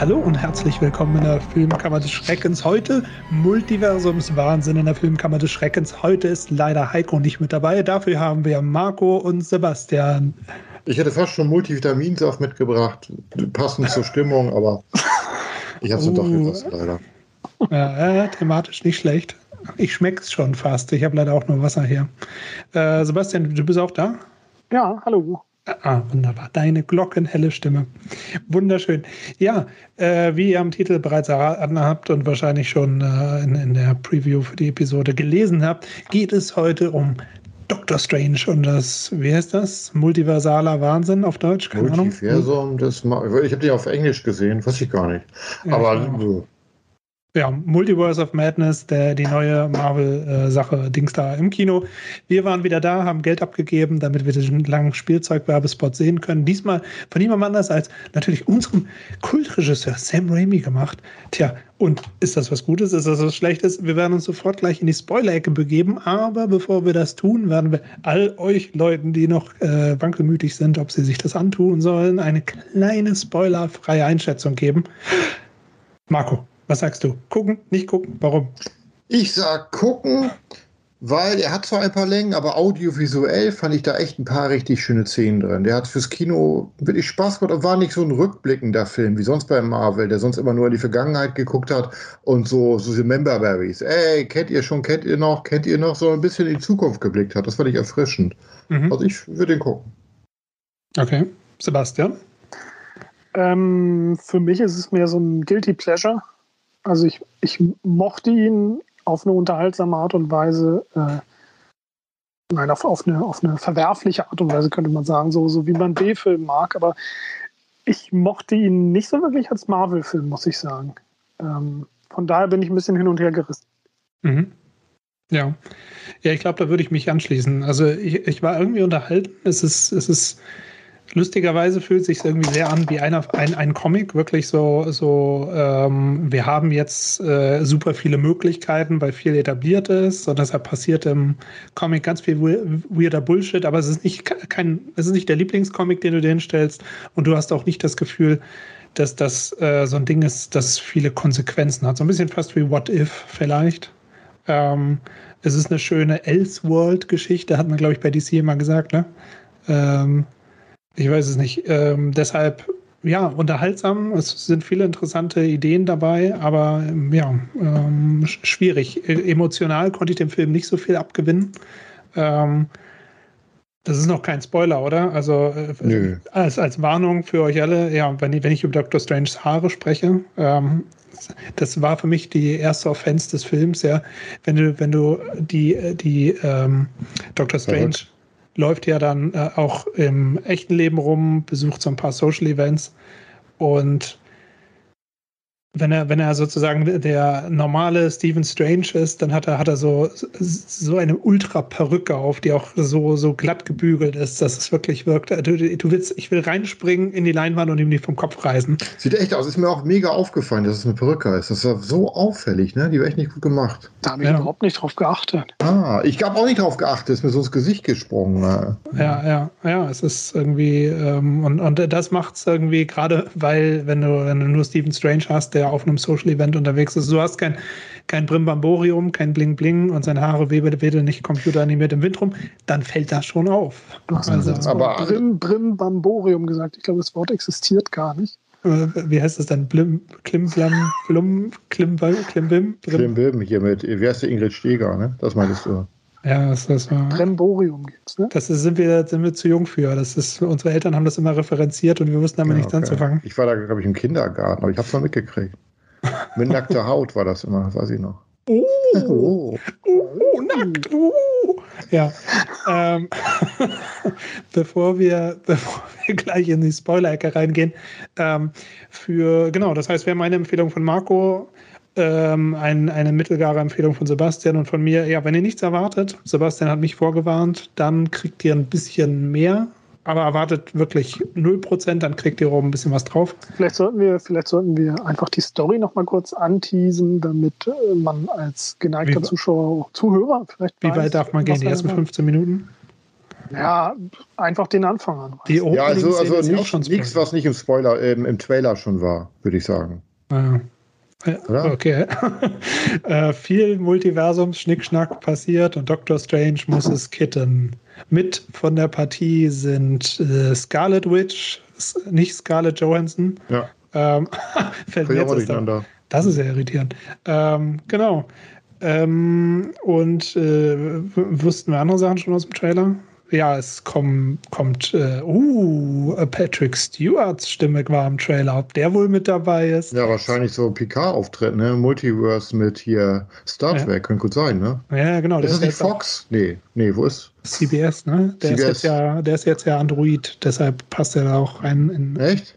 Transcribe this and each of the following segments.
Hallo und herzlich willkommen in der Filmkammer des Schreckens. Heute Multiversumswahnsinn in der Filmkammer des Schreckens. Heute ist leider Heiko nicht mit dabei. Dafür haben wir Marco und Sebastian. Ich hätte fast schon Multivitaminsaft mitgebracht, passend zur Stimmung, aber ich habe es uh. doch etwas leider. Ja, ja, thematisch nicht schlecht. Ich schmeck's schon fast. Ich habe leider auch nur Wasser hier. Äh, Sebastian, du bist auch da? Ja, hallo. Ah, wunderbar. Deine glockenhelle Stimme. Wunderschön. Ja, äh, wie ihr am Titel bereits erraten habt und wahrscheinlich schon äh, in, in, der Preview für die Episode gelesen habt, geht es heute um Doctor Strange und das, wie heißt das? Multiversaler Wahnsinn auf Deutsch? Keine Multiversum, Ahnung. das, ich habe die auf Englisch gesehen, weiß ich gar nicht. Ja, Aber genau ja, Multiverse of Madness, der, die neue Marvel-Sache, äh, Dings da im Kino. Wir waren wieder da, haben Geld abgegeben, damit wir den langen Spielzeugwerbespot sehen können. Diesmal von niemandem anders als natürlich unserem Kultregisseur Sam Raimi gemacht. Tja, und ist das was Gutes? Ist das was Schlechtes? Wir werden uns sofort gleich in die Spoiler-Ecke begeben. Aber bevor wir das tun, werden wir all euch Leuten, die noch äh, wankelmütig sind, ob sie sich das antun sollen, eine kleine spoilerfreie Einschätzung geben. Marco, was sagst du? Gucken, nicht gucken? Warum? Ich sag gucken, weil er hat zwar ein paar Längen, aber audiovisuell fand ich da echt ein paar richtig schöne Szenen drin. Der hat fürs Kino wirklich Spaß gemacht und war nicht so ein rückblickender Film wie sonst bei Marvel, der sonst immer nur in die Vergangenheit geguckt hat und so, so diese Memberberries. Ey, kennt ihr schon, kennt ihr noch, kennt ihr noch, so ein bisschen in die Zukunft geblickt hat. Das fand ich erfrischend. Mhm. Also ich würde den gucken. Okay. Sebastian? Ähm, für mich ist es mehr so ein Guilty Pleasure. Also ich, ich mochte ihn auf eine unterhaltsame Art und Weise, äh, nein, auf, auf, eine, auf eine verwerfliche Art und Weise könnte man sagen, so, so wie man B-Film mag, aber ich mochte ihn nicht so wirklich als Marvel-Film, muss ich sagen. Ähm, von daher bin ich ein bisschen hin und her gerissen. Mhm. Ja. Ja, ich glaube, da würde ich mich anschließen. Also ich, ich war irgendwie unterhalten. Es ist, es ist Lustigerweise fühlt es sich irgendwie sehr an wie einer, ein, ein Comic, wirklich so, so ähm, wir haben jetzt äh, super viele Möglichkeiten, weil viel etabliert ist und deshalb passiert im Comic ganz viel weirder Bullshit, aber es ist nicht kein, es ist nicht der Lieblingscomic, den du dir hinstellst und du hast auch nicht das Gefühl, dass das äh, so ein Ding ist, das viele Konsequenzen hat. So ein bisschen fast wie What If vielleicht. Ähm, es ist eine schöne Elseworld-Geschichte, hat man, glaube ich, bei DC immer gesagt, ne? Ähm, ich weiß es nicht. Ähm, deshalb, ja, unterhaltsam. Es sind viele interessante Ideen dabei, aber ja, ähm, schwierig. E emotional konnte ich dem Film nicht so viel abgewinnen. Ähm, das ist noch kein Spoiler, oder? Also äh, als, als Warnung für euch alle, ja, wenn ich, wenn ich über Dr. Stranges Haare spreche, ähm, das war für mich die erste Offense des Films, ja. Wenn du, wenn du die, die ähm, Dr. Strange läuft ja dann äh, auch im echten Leben rum, besucht so ein paar Social Events und wenn er, wenn er sozusagen der normale Stephen Strange ist, dann hat er, hat er so, so eine Ultra-Perücke auf, die auch so, so glatt gebügelt ist, dass es wirklich wirkt. Du, du willst, ich will reinspringen in die Leinwand und ihm die vom Kopf reißen. Sieht echt aus. Ist mir auch mega aufgefallen, dass es eine Perücke ist. Das war so auffällig, ne? Die war echt nicht gut gemacht. Da habe ich ja. überhaupt nicht drauf geachtet. Ah, ich habe auch nicht drauf geachtet. Ist mir so ins Gesicht gesprungen. Ne? Ja, ja, ja. Es ist irgendwie, ähm, und, und das macht es irgendwie gerade, weil, wenn du, wenn du nur Stephen Strange hast, der der auf einem Social Event unterwegs ist. Du hast kein, kein Brimbamborium, kein Bling Bling und seine Haare wedeln nicht computeranimiert im Wind rum, dann fällt das schon auf. Du hast also, das aber Brim, Brimbamborium gesagt. Ich glaube, das Wort existiert gar nicht. Äh, wie heißt das dann? Blim, Klimblam, Blum, Klimbim, Klimbim? Klimbim, hier mit, wie heißt der Ingrid Steger, ne? Das meintest du. Ja, das, das war. Bremborium gibt's, ne? Das ist, sind, wir, sind wir zu jung für. Das ist, unsere Eltern haben das immer referenziert und wir wussten damit ja, nichts okay. anzufangen. Ich war da, glaube ich, im Kindergarten, aber ich habe es mal mitgekriegt. Mit nackter Haut war das immer, das weiß ich noch. Oh, oh, oh nackt. Oh. Ja. Ähm, bevor, wir, bevor wir gleich in die Spoiler-Ecke reingehen, ähm, für, genau, das heißt, wäre meine Empfehlung von Marco ähm, ein, eine mittelgare Empfehlung von Sebastian und von mir. Ja, wenn ihr nichts erwartet, Sebastian hat mich vorgewarnt, dann kriegt ihr ein bisschen mehr. Aber erwartet wirklich 0%, dann kriegt ihr auch ein bisschen was drauf. Vielleicht sollten wir, vielleicht sollten wir einfach die Story nochmal kurz anteasen, damit äh, man als geneigter Wie, Zuschauer, Zuhörer vielleicht Wie weiß, weit darf man gehen? Die ersten 15 Minuten? Ja, einfach den Anfang an. Die Ja, also, also nichts, schon nichts, Spoiler. was nicht im Spoiler, ähm, im Trailer schon war, würde ich sagen. Ja. Oder? Okay. äh, viel Multiversums-Schnickschnack passiert und Doctor Strange muss es kitten. Mit von der Partie sind äh, Scarlet Witch, nicht Scarlett Johansson. Ja, Ähm, fällt mir jetzt durcheinander. Das ist ja irritierend. Ähm, genau. Ähm, und äh, wussten wir andere Sachen schon aus dem Trailer? Ja, es komm, kommt, äh, uh, Patrick Stewarts Stimme war im Trailer. Ob der wohl mit dabei ist? Ja, wahrscheinlich so Picard-Auftritt, ne? Multiverse mit hier Star Ja. Trek, könnte gut sein, ne? Ja, genau. Ist das ja nicht auch Fox? Nee, nee, wo ist? CBS, ne? Der ist CBS. jetzt ja, der ist jetzt ja Android, deshalb passt er da auch rein. In, Echt?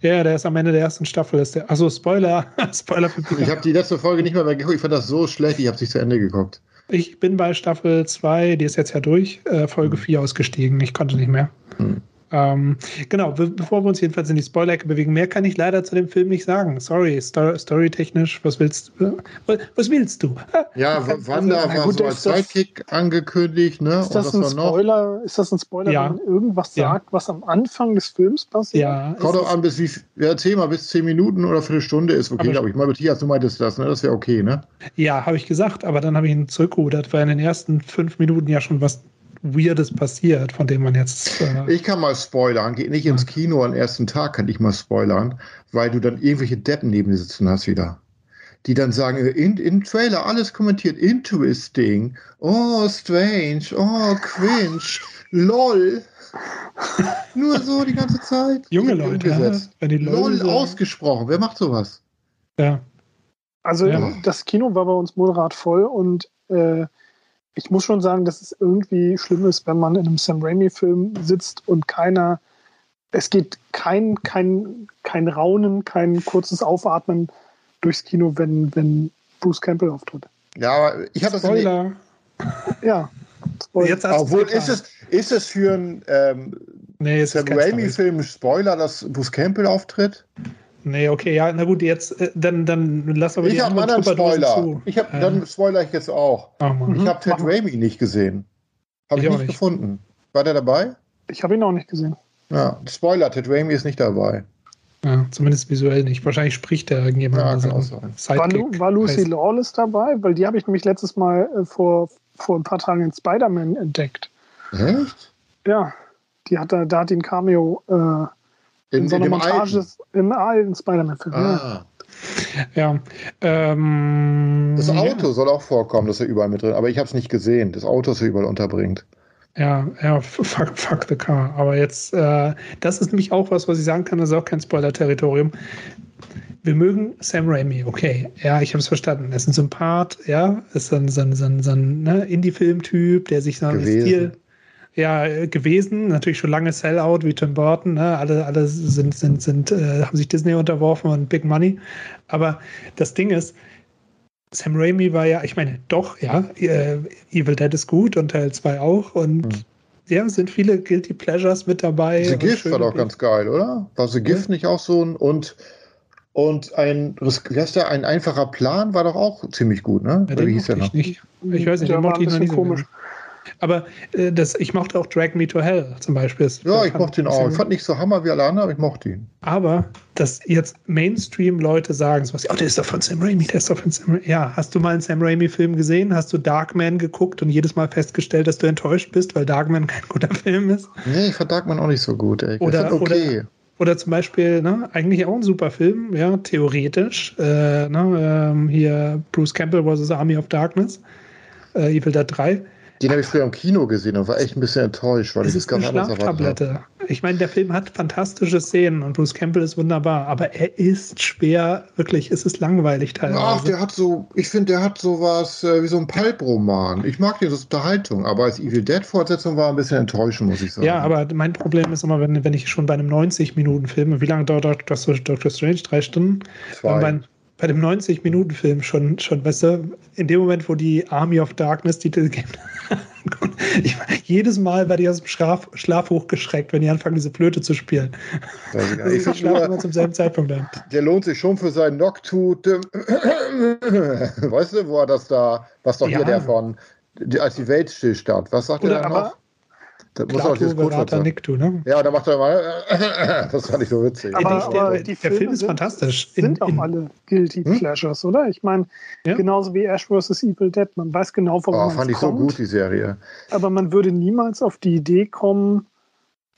ja, der ist am Ende der ersten Staffel. Ist der, achso, Spoiler, Spoiler für Ich Picard. habe die letzte Folge nicht mehr mehr geguckt. Ich fand das so schlecht, ich habe nicht zu Ende geguckt. Ich bin bei Staffel 2, die ist jetzt ja durch, äh, Folge 4 ausgestiegen. Ich konnte nicht mehr. Hm. Ähm, genau, be bevor wir uns jedenfalls in die Spoiler-Ecke bewegen, mehr kann ich leider zu dem Film nicht sagen. Sorry, Sto storytechnisch, was willst du? Was, was willst du? Ja, Also, Wanda na war gut, so als Sidekick angekündigt, ne? Ist das, ein. Spoiler? Ist das ein Spoiler, Ja. wenn man irgendwas Ja. sagt, was am Anfang des Films passiert? Ja, Kommt doch an, bis wie, ja, mal, bis 10 Minuten oder Viertelstunde ist okay, glaube ich. Mal Matthias, du meintest das, ne? Das wäre okay, ne? ja habe ich gesagt, aber dann habe ich ihn zurückgerudert, weil in den ersten fünf Minuten ja schon was Weirdes passiert, von dem man jetzt. Äh, Ich kann mal spoilern, geh nicht ins Kino am ersten Tag, kann ich mal spoilern, weil du dann irgendwelche Deppen neben dir sitzen hast wieder. Die dann sagen, in, im Trailer alles kommentiert, interesting, oh, strange, oh, cringe, lol. Nur so die ganze Zeit. junge Leute, ja, wenn die LOL sagen. ausgesprochen, wer macht sowas? Ja. Also Ja. das Kino war bei uns moderat voll und äh, ich muss schon sagen, dass es irgendwie schlimm ist, wenn man in einem Sam Raimi-Film sitzt und keiner, es geht kein, kein, kein Raunen, kein kurzes Aufatmen durchs Kino, wenn, wenn Bruce Campbell auftritt. Ja, aber ich hatte das Spoiler. Ja. Spoiler. Jetzt hast Obwohl, ist es, ist es für einen ähm, Nee, Sam. Raimi-Film Spoiler, dass Bruce Campbell auftritt? Nee, okay, ja, na gut, jetzt, äh, dann, dann lass aber Ich die habe einen Spoiler. zu. Ich hab, Äh, Dann spoiler ich jetzt auch. oh. Ich habe Ted. Raimi nicht gesehen. Habe Ich ich auch nicht nicht. gefunden. War der dabei? Ich habe ihn auch nicht gesehen. Ja, Spoiler, Ted Raimi ist nicht dabei. Ja, zumindest visuell nicht. Wahrscheinlich spricht da irgendjemand. Ja, also. War, Lu war Lucy heißt. Lawless dabei? Weil die habe ich nämlich letztes Mal äh, vor, vor ein paar Tagen in Spider-Man entdeckt. Echt? Ja, die hat da, da hat die ein Cameo äh, in, so einer Montage alten? im alten Spider-Man-Film. Ja. Ah, Ja. Ähm, das Auto soll auch vorkommen, das ist ja überall mit drin. Aber ich habe es nicht gesehen. Das Auto ist ja überall unterbringt. Ja, ja, fuck, fuck the car. Aber jetzt, äh, das ist nämlich auch was, was ich sagen kann, das ist auch kein Spoiler-Territorium. Wir mögen Sam Raimi, okay. Ja, ich habe es verstanden. Er ist ein Sympath, ja, ist so ein, so ein, so ein, so ein ne, Indie-Film-Typ, der sich so einen Gewesen. Stil. Ja, gewesen, natürlich schon lange Sellout wie Tim Burton, ne? alle, alle sind, sind, sind, äh, haben sich Disney unterworfen und Big Money. Aber das Ding ist, Sam Raimi war ja, ich meine, doch, ja, äh, Evil Dead ist gut und Teil 2 auch und Hm. ja, sind viele Guilty Pleasures mit dabei. The Gift war doch ganz geil, oder? War The Gift nicht auch so ein und und ein, der, ein einfacher Plan war doch auch ziemlich gut, ne? Ja, Oder wie hieß der mochte noch? ich nicht. Ich weiß nicht, Der den war ein bisschen nicht so komisch. Aber äh, das, ich mochte auch Drag Me to Hell zum Beispiel. Das Ja, ich mochte ihn auch. Ich fand nicht so hammer wie alle anderen, aber ich mochte ihn. Aber, dass jetzt Mainstream-Leute sagen, sowas, oh, der ist doch von Sam Raimi, der ist doch von Sam Raimi. Ja, hast du mal einen Sam Raimi-Film gesehen? Hast du Darkman geguckt und jedes Mal festgestellt, dass du enttäuscht bist, weil Darkman kein guter Film ist? Nee, ich fand Darkman auch nicht so gut, ey. Ich Oder- fand okay. Oder zum Beispiel, ne, eigentlich auch ein super Film, ja, theoretisch. Äh, ne, ähm, hier Bruce Campbell vs. Army of Darkness, äh, Evil Dead 3. Den habe ich früher im Kino gesehen und war echt ein bisschen enttäuscht, weil Es ich das ist eine ganz anders erwartet. Ich meine, der Film hat fantastische Szenen und Bruce Campbell ist wunderbar, aber er ist schwer, wirklich, es ist langweilig teilweise. Ach, der hat so, ich finde, der hat sowas äh, wie so ein Pulp-Roman. Ich mag ist Unterhaltung, aber als Evil Dead-Fortsetzung war ein bisschen enttäuschend, muss ich sagen. Ja, aber mein Problem ist immer, wenn, wenn ich schon bei einem 90-Minuten-Film, wie lange dauert Dr. Dr. Strange? Drei Stunden? Zwei. Bei, dem 90-Minuten-Film schon, schon, weißt du, in dem Moment, wo die Army of Darkness Titel geben, ich, jedes Mal werde ich aus dem Schlaf, Schlaf hochgeschreckt, wenn die anfangen, diese Flöte zu spielen. Weiß ich. Ich schlafe immer zum selben Zeitpunkt ein. der lohnt sich schon für seinen Noctut. weißt du, wo er das da, was doch Ja. hier der von, die- als die Welt stillstand. Was sagt Oder er da aber- noch? Das muss auch dieses Codewort. Nictu, ne? Ja, da macht er mal. das fand ich so witzig. Aber, der, aber der, die der Film ist sind, fantastisch. Sind In- auch in- alle Guilty Hm? Pleasures, oder? Ich meine, Ja. genauso wie Ash vs. Evil Dead. Man weiß genau, warum Oh, man fand ich so kommt, gut, die Serie. aber man würde niemals auf die Idee kommen,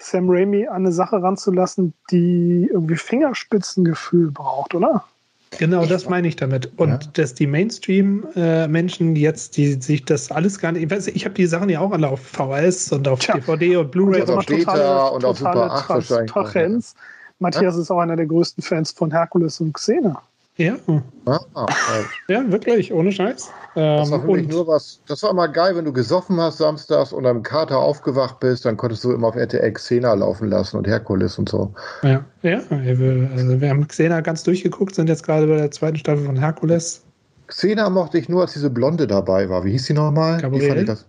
Sam Raimi an eine Sache ranzulassen, die irgendwie Fingerspitzengefühl braucht, oder? Genau, das meine ich damit. Und Ja. dass die Mainstream-Menschen jetzt, die sich das alles gar nicht. Ich, weiß, ich habe die Sachen ja auch alle auf VHS und auf Tja. DVD und Blu-ray. Also immer auf Beta und auf Super 8 wahrscheinlich. Transparenz. Matthias ist auch einer der größten Fans von Herkules und Xena. Ja, Ah, ah, ja, wirklich, ohne Scheiß. Das war Ähm, für mich nur was. Das war immer geil, wenn du gesoffen hast samstags und am Kater aufgewacht bist, dann konntest du immer auf RTL Xena laufen lassen und Herkules und so. ja, ja wir, also wir haben Xena ganz durchgeguckt, sind jetzt gerade bei der zweiten Staffel von Herkules. Xena mochte ich nur, als diese Blonde dabei war. Wie hieß die nochmal? Wie fand ich das?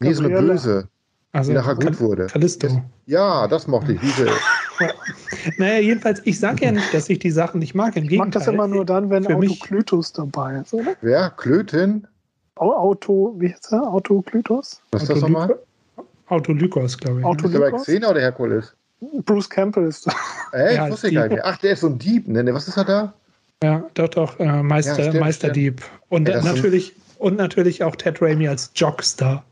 Nee, so eine. Böse, Also die nachher gut wurde. Callisto. Ja, das mochte ich. Diese, Naja, jedenfalls, ich sage ja nicht, dass ich die Sachen nicht mag. Im Ich mag Gegenteil. das immer nur dann, wenn Für mich- Autoklytus dabei ist, oder? wer? Klöten? Au- Auto, wie heißt er? Autoklytus? Was ist das nochmal? Autolykos, glaube ich. ne? Auto- Ist der? Xena oder Herkules? Bruce Campbell ist da. Ey, Ja, ich wusste die- gar nicht mehr. Ach, der ist so ein Dieb. Ne, ne, was ist er da? Ja, doch, doch, äh, Meister, Ja, stimmt, Meisterdieb. Und Ey, das natürlich, und natürlich auch Ted Raimi als Jockstar.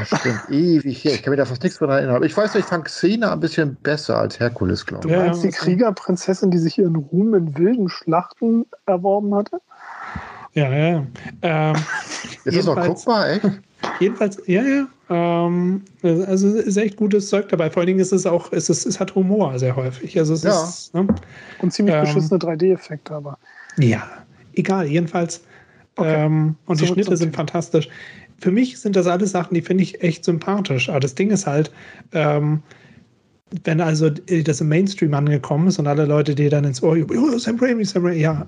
Ah, stimmt, ewig her. Ich kann mir da fast nichts dran erinnern. Aber ich weiß, ich fand Xena ein bisschen besser als Herkules, glaube Du ich. Ja, meinst die Kriegerprinzessin, die sich ihren Ruhm in wilden Schlachten erworben hatte? Ja, ja. Ähm, Ist das noch guckbar, echt? jedenfalls, ja, ja. Ähm, also es ist echt gutes Zeug dabei. Vor allen Dingen ist es auch, es, ist, es hat Humor sehr häufig. Also es Ja. ist, ne? Und ziemlich Ähm, beschissene 3D-Effekte, aber. Ja, egal, jedenfalls. Okay. Ähm, und die Zurück Schnitte zum sind fantastisch. Für mich sind das alles Sachen, die finde ich echt sympathisch. Aber das Ding ist halt, ähm, wenn also das im Mainstream angekommen ist und alle Leute, die dann ins Ohr, oh, Sam Raimi, Sam Raimi, ja,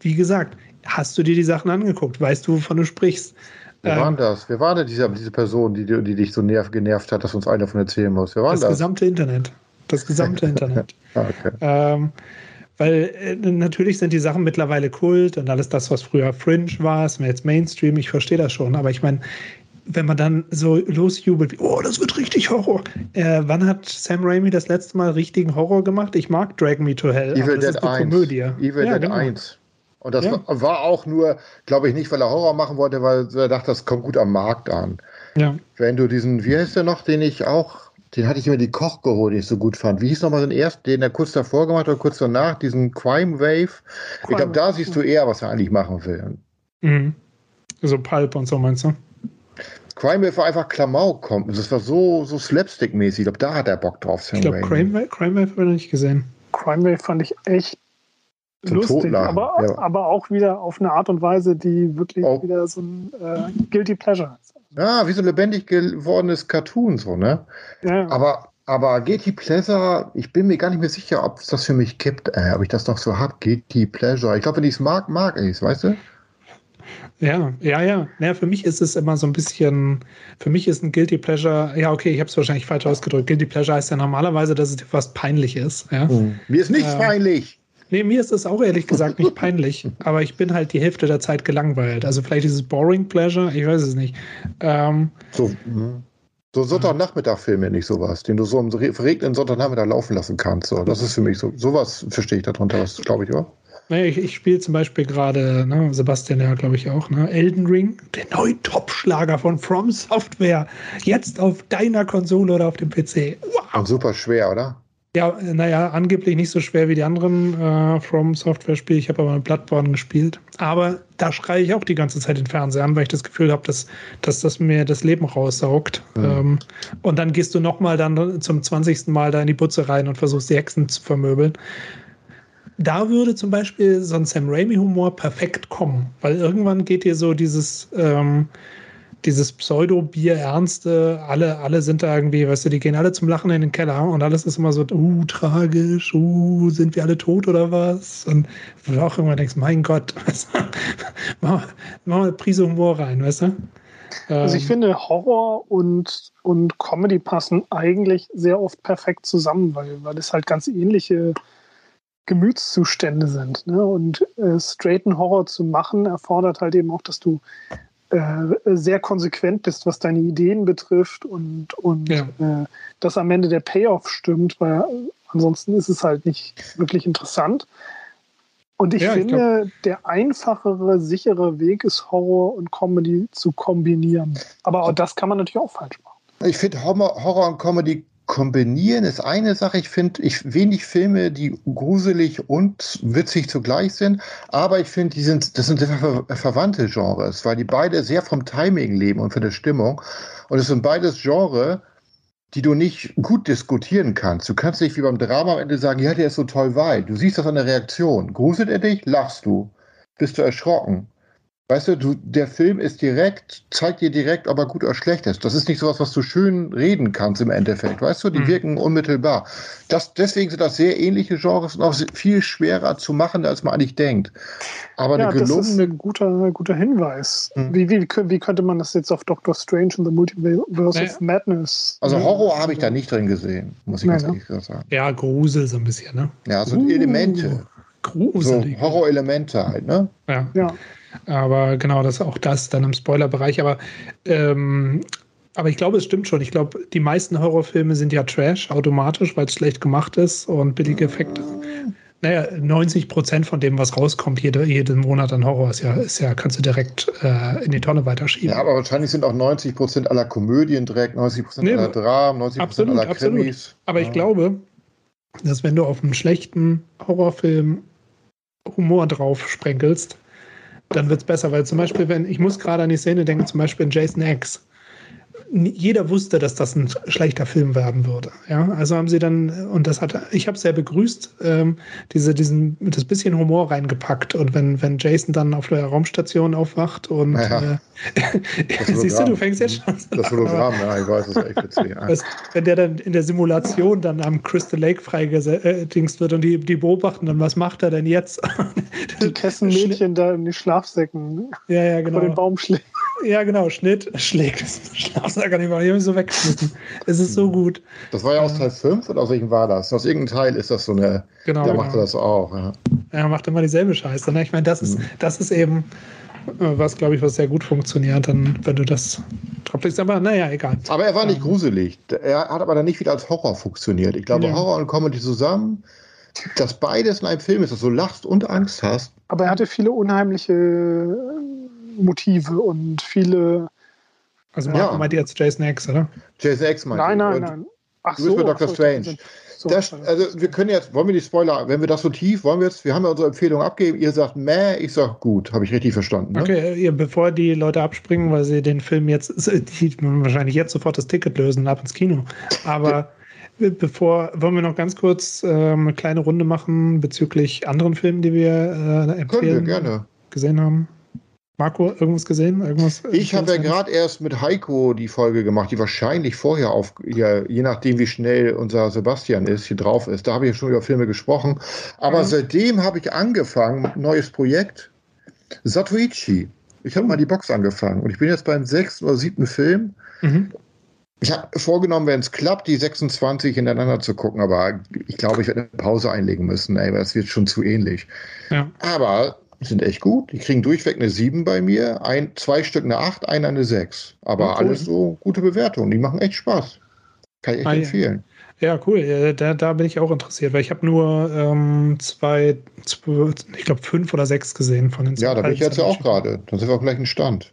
wie gesagt, hast du dir die Sachen angeguckt? Weißt du, wovon du sprichst? Wer Ähm, war denn das? Wer war denn diese, diese Person, die, die dich so nerv, genervt hat, dass uns einer davon erzählen muss? Wer war das das? gesamte Internet. Das gesamte Internet. Ah, okay. Ähm, weil äh, natürlich sind die Sachen mittlerweile Kult und alles das, was früher Fringe war, ist mir jetzt Mainstream, ich verstehe das schon, aber ich meine, wenn man dann so losjubelt, wie, oh, das wird richtig Horror. Äh, wann hat Sam Raimi das letzte Mal richtigen Horror gemacht? Ich mag Drag Me to Hell. Evil das Dead ist eine 1. Komödie. Evil Ja, Dead genau. 1. Und das Ja. war, war auch nur, glaube ich, nicht, weil er Horror machen wollte, weil er dachte, das kommt gut am Markt an. Ja. Wenn du diesen, wie heißt der noch, den ich auch, den hatte ich immer die Koch geholt, den ich so gut fand. Wie hieß nochmal den ersten, den er kurz davor gemacht hat oder kurz danach, diesen Crime Wave? ich glaube, da siehst du eher, was er eigentlich machen will. Mhm. So Pulp und so meinst du? Crime Wave war einfach Klamauk kommt. Das war so, so Slapstick-mäßig. Ich glaube, da hat er Bock drauf, Sam Ich glaube. Crime, Wave- Crime Wave habe ich noch nicht gesehen. Crime Wave fand ich echt Zum lustig, Totlachen, aber, ja. aber auch wieder auf eine Art und Weise, die wirklich Oh. wieder so ein äh, Guilty Pleasure ist. Ja, wie so ein lebendig gewordenes Cartoon, so, ne? Ja, Aber, aber Guilty Pleasure, ich bin mir gar nicht mehr sicher, ob es das für mich gibt, äh, ob ich das noch so hab. Guilty Pleasure. Ich glaube, wenn ich es mag, mag ich es, weißt du? Ja, ja, ja. Naja, für mich ist es immer so ein bisschen, für mich ist ein Guilty Pleasure, ja, okay, ich habe es wahrscheinlich falsch ausgedrückt. Guilty Pleasure heißt ja normalerweise, dass es dir fast peinlich ist. Ja? Mir ist nichts Ja. peinlich. Nee, mir ist es auch ehrlich gesagt nicht peinlich, aber ich bin halt die Hälfte der Zeit gelangweilt. Also vielleicht ist es Boring Pleasure, ich weiß es nicht. Ähm, So, mhm. so Sonntagnachmittag-Filme nicht sowas, den du so am re- verregneten Sonntagnachmittag laufen lassen kannst. So. Das ist für mich so, sowas verstehe ich darunter, was glaube ich, oder? naja, ich, ich spiele zum Beispiel gerade, ne, Sebastian ja, glaube ich auch, ne, Elden Ring, der neue Topschlager von From Software, jetzt auf deiner Konsole oder auf dem PC. Wow! Und super schwer, oder? Ja, naja, angeblich nicht so schwer wie die anderen äh, From Software-Spiele. Ich habe aber mit Bloodborne gespielt. Aber da schreie ich auch die ganze Zeit den Fernseher an, weil ich das Gefühl habe, dass, dass das mir das Leben raussaugt. Mhm. Ähm, und dann gehst du nochmal dann zum 20. Mal da in die Butze rein und versuchst die Hexen zu vermöbeln. Da würde zum Beispiel so ein Sam Raimi-Humor perfekt kommen, weil irgendwann geht dir so dieses, ähm, dieses Pseudo-Bier-Ernste, alle, alle sind da irgendwie, weißt du, die gehen alle zum Lachen in den Keller und alles ist immer so, uh, tragisch, uh, sind wir alle tot oder was? Und wo du auch irgendwann denkst, mein Gott, weißt du, mach, mal- mach mal eine Prise Humor rein, weißt du? Also ich Ähm, finde, Horror und, und Comedy passen eigentlich sehr oft perfekt zusammen, weil, weil es halt ganz ähnliche Gemütszustände sind. Ne? Und äh, straighten Horror zu machen, erfordert halt eben auch, dass du sehr konsequent bist, was deine Ideen betrifft und, und ja. äh, dass am Ende der Payoff stimmt, weil ansonsten ist es halt nicht wirklich interessant. Und ich ja, finde, ich der einfachere, sichere Weg ist, Horror und Comedy zu kombinieren. Aber auch das kann man natürlich auch falsch machen. Ich finde, Horror, Horror und Comedy kombinieren ist eine Sache. Ich finde ich wenig Filme, die gruselig und witzig zugleich sind. Aber ich finde, die sind, das sind sehr ver verwandte Genres, weil die beide sehr vom Timing leben und von der Stimmung. Und es sind beides Genres, die du nicht gut diskutieren kannst. Du kannst nicht wie beim Drama am Ende sagen, ja, der ist so toll weit. Du siehst das an der Reaktion. Gruselt er dich, lachst du. Bist du erschrocken. Weißt du, du, der Film ist direkt, zeigt dir direkt, ob er gut oder schlecht ist. Das ist nicht sowas, was du schön reden kannst im Endeffekt. Weißt du, die mhm. wirken unmittelbar. Das, deswegen sind das sehr ähnliche Genres und auch viel schwerer zu machen, als man eigentlich denkt. Aber ja, eine gelungene. Das ist ein guter, guter Hinweis. Mhm. Wie, wie, wie könnte man das jetzt auf Doctor Strange and the Multiverse naja. of Madness? Also Horror habe ich da nicht drin gesehen, muss ich naja. ganz ehrlich sagen. Ja, Grusel so ein bisschen, ne? Ja, so uh, Elemente. Gruselig. So Horror-Elemente halt, ne? Ja. ja. Aber genau, das auch das dann im Spoilerbereich. Aber, ähm, aber ich glaube, es stimmt schon. Ich glaube, die meisten Horrorfilme sind ja Trash automatisch, weil es schlecht gemacht ist und billige Effekte. Naja, 90 Prozent von dem, was rauskommt, jede, jeden Monat an Horror, ist ja, ist ja, kannst du direkt äh, in die Tonne weiterschieben. Ja, aber wahrscheinlich sind auch 90 Prozent aller Komödien direkt, 90 Prozent nee, aller Dramen, 90 Prozent aller absolut. Krimis. Aber ja. ich glaube, dass wenn du auf einen schlechten Horrorfilm Humor drauf sprenkelst, dann wird es besser. Weil zum Beispiel, wenn ich muss gerade an die Szene denken, zum Beispiel in Jason X jeder wusste, dass das ein schlechter Film werden würde. Ja, also haben sie dann, und das hat, ich habe es sehr begrüßt, ähm, diese, diesen, das bisschen Humor reingepackt. Und wenn, wenn Jason dann auf der Raumstation aufwacht und ja. äh, siehst du, du fängst jetzt schon so Das Hologramm, ja, ich weiß, das ist echt witzig. Ja. wenn der dann in der Simulation dann am Crystal Lake freigedingst wird und die, die beobachten, dann was macht er denn jetzt? die Kessenmädchen da in die Schlafsäcken ja, ja, genau. vor den Baum schlägt. Ja, genau, Schnitt, schlägt das Schlafsack nicht mehr. Ich habe mich so weggeschmissen. Es ist so gut. Das war ja aus Teil 5 oder aus welchem war das? Aus irgendeinem Teil ist das so eine. Genau. Der genau. macht das auch. Ja. Er macht immer dieselbe Scheiße. Ne? Ich meine, das ist, mhm. das ist eben äh, was, glaube ich, was sehr gut funktioniert, dann, wenn du das drauflegst. Aber naja, egal. Aber er war nicht ähm. gruselig. Er hat aber dann nicht wieder als Horror funktioniert. Ich glaube, ja. Horror und Comedy zusammen, dass beides in einem Film ist, dass du lachst und Angst hast. Aber er hatte viele unheimliche Motive und viele. Also ja. meint jetzt Jason X, oder? Jason X meint Nein, nein, nein. Ach du so. Dr. Strange. So, das, also wir können jetzt, wollen wir die Spoiler, wenn wir das so tief, wollen wir jetzt, wir haben ja unsere Empfehlung abgegeben, ihr sagt meh, ich sag gut, habe ich richtig verstanden. Ne? Okay, bevor die Leute abspringen, weil sie den Film jetzt, die wahrscheinlich jetzt sofort das Ticket lösen und ab ins Kino. Aber bevor, wollen wir noch ganz kurz äh, eine kleine Runde machen bezüglich anderen Filmen, die wir äh, empfehlen, Können wir gerne. gesehen haben? Marco, irgendwas gesehen? Irgendwas, ich habe ja gerade erst mit Heiko die Folge gemacht, die wahrscheinlich vorher auf, ja, je nachdem wie schnell unser Sebastian ist, hier drauf ist. Da habe ich schon über Filme gesprochen. Aber mhm. seitdem habe ich angefangen, neues Projekt, Satoichi. Ich habe mhm. mal die Box angefangen und ich bin jetzt beim sechsten oder siebten Film. Mhm. Ich habe vorgenommen, wenn es klappt, die 26 hintereinander zu gucken, aber ich glaube, ich werde eine Pause einlegen müssen, ey, weil das wird schon zu ähnlich. Ja. Aber sind echt gut. Die kriegen durchweg eine 7 bei mir, ein, zwei Stück eine 8, einer eine 6. Aber ja, cool. alles so gute Bewertungen. Die machen echt Spaß. Kann ich echt ah, empfehlen. Ja. cool. Da, da bin ich auch interessiert, weil ich habe nur ähm, zwei, zwei, ich glaube fünf oder sechs gesehen von den Ja, da bin ich jetzt ja auch gerade. Dann sind wir auf gleichen Stand.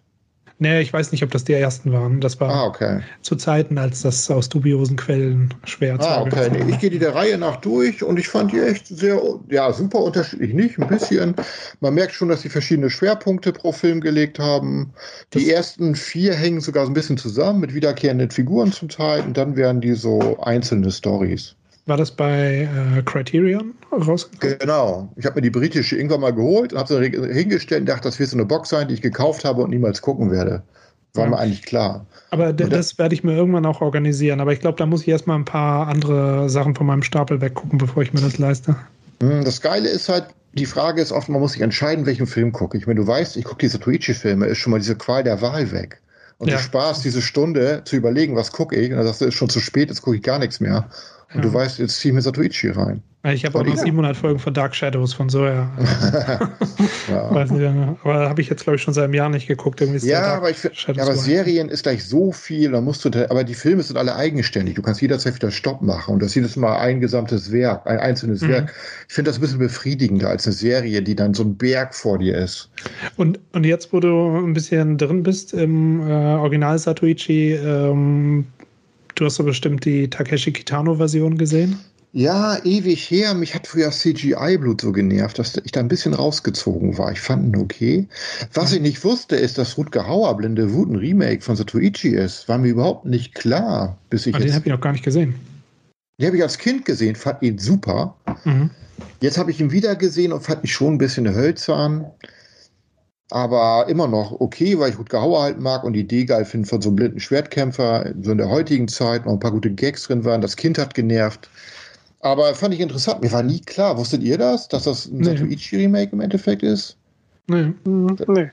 Nee, ich weiß nicht, ob das die ersten waren. Das war ah, okay. zu Zeiten, als das aus dubiosen Quellen schwer zu Ah, okay. Nee, ich gehe die der Reihe nach durch und ich fand die echt sehr, ja, super unterschiedlich nicht. Ein bisschen. Man merkt schon, dass sie verschiedene Schwerpunkte pro Film gelegt haben. Die das ersten vier hängen sogar so ein bisschen zusammen mit wiederkehrenden Figuren zum Teil und dann werden die so einzelne Stories. War das bei äh, Criterion rausgekommen? Genau. Ich habe mir die britische irgendwann mal geholt und habe sie hingestellt und dachte, das wird so eine Box sein, die ich gekauft habe und niemals gucken werde. War ja. mir eigentlich klar. Aber das, das werde ich mir irgendwann auch organisieren. Aber ich glaube, da muss ich erstmal ein paar andere Sachen von meinem Stapel weggucken, bevor ich mir das leiste. Hm, das Geile ist halt, die Frage ist oft, man muss sich entscheiden, welchen Film gucke ich. Wenn du weißt, ich gucke diese Twitchy-Filme, ist schon mal diese Qual der Wahl weg. Und ja. du sparst diese Stunde zu überlegen, was gucke ich. Und dann sagst du, ist schon zu spät, jetzt gucke ich gar nichts mehr. Und ja. du weißt, jetzt zieh ich mir Satoichi rein. Ich habe auch noch 700 Folgen von Dark Shadows von Soja. ja. Weiß nicht, aber habe ich jetzt, glaube ich, schon seit einem Jahr nicht geguckt. Irgendwie ja, aber, ich, ja, aber Serien ist gleich so viel, da musst du, aber die Filme sind alle eigenständig. Du kannst jederzeit wieder Stopp machen und das ist jedes Mal ein gesamtes Werk, ein einzelnes mhm. Werk. Ich finde das ein bisschen befriedigender als eine Serie, die dann so ein Berg vor dir ist. Und, und jetzt, wo du ein bisschen drin bist im äh, Original Satoichi, ähm, du hast doch bestimmt die Takeshi Kitano-Version gesehen? Ja, ewig her. Mich hat früher CGI-Blut so genervt, dass ich da ein bisschen rausgezogen war. Ich fand ihn okay. Was ich nicht wusste, ist, dass Rutger Hauer Blinde Wut ein Remake von Satoichi ist. War mir überhaupt nicht klar. Bis ich Aber den habe ich noch gar nicht gesehen. Den habe ich als Kind gesehen, fand ihn super. Mhm. Jetzt habe ich ihn wieder gesehen und fand ihn schon ein bisschen hölzern. Aber immer noch okay, weil ich Rutger Hauer halt mag und die Idee geil finde von so einem blinden Schwertkämpfer, so in der heutigen Zeit, noch ein paar gute Gags drin waren. Das Kind hat genervt. Aber fand ich interessant. Mir war nie klar. Wusstet ihr das, dass das ein nee. Satoichi-Remake im Endeffekt ist? Nee. Nee.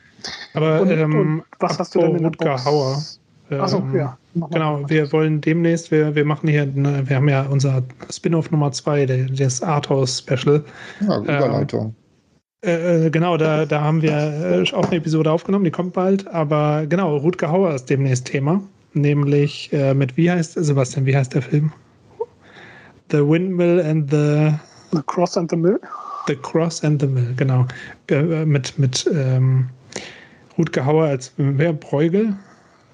Aber und, ähm, und was hast du denn in der Box? Hauer. Ähm, Achso, ja. Genau, wir wollen demnächst, wir, wir machen hier, ne, wir haben ja unser Spin-off Nummer 2, das Arthouse-Special. Ja, Überleitung. Ähm, äh, genau, da, da haben wir äh, auch eine Episode aufgenommen, die kommt bald. Aber genau, Rutger Hauer ist demnächst Thema. Nämlich äh, mit, wie heißt, Sebastian, wie heißt der Film? The Windmill and the. The Cross and the Mill? The Cross and the Mill, genau. Äh, mit mit ähm, Rutger Hauer als wer? Bruegel,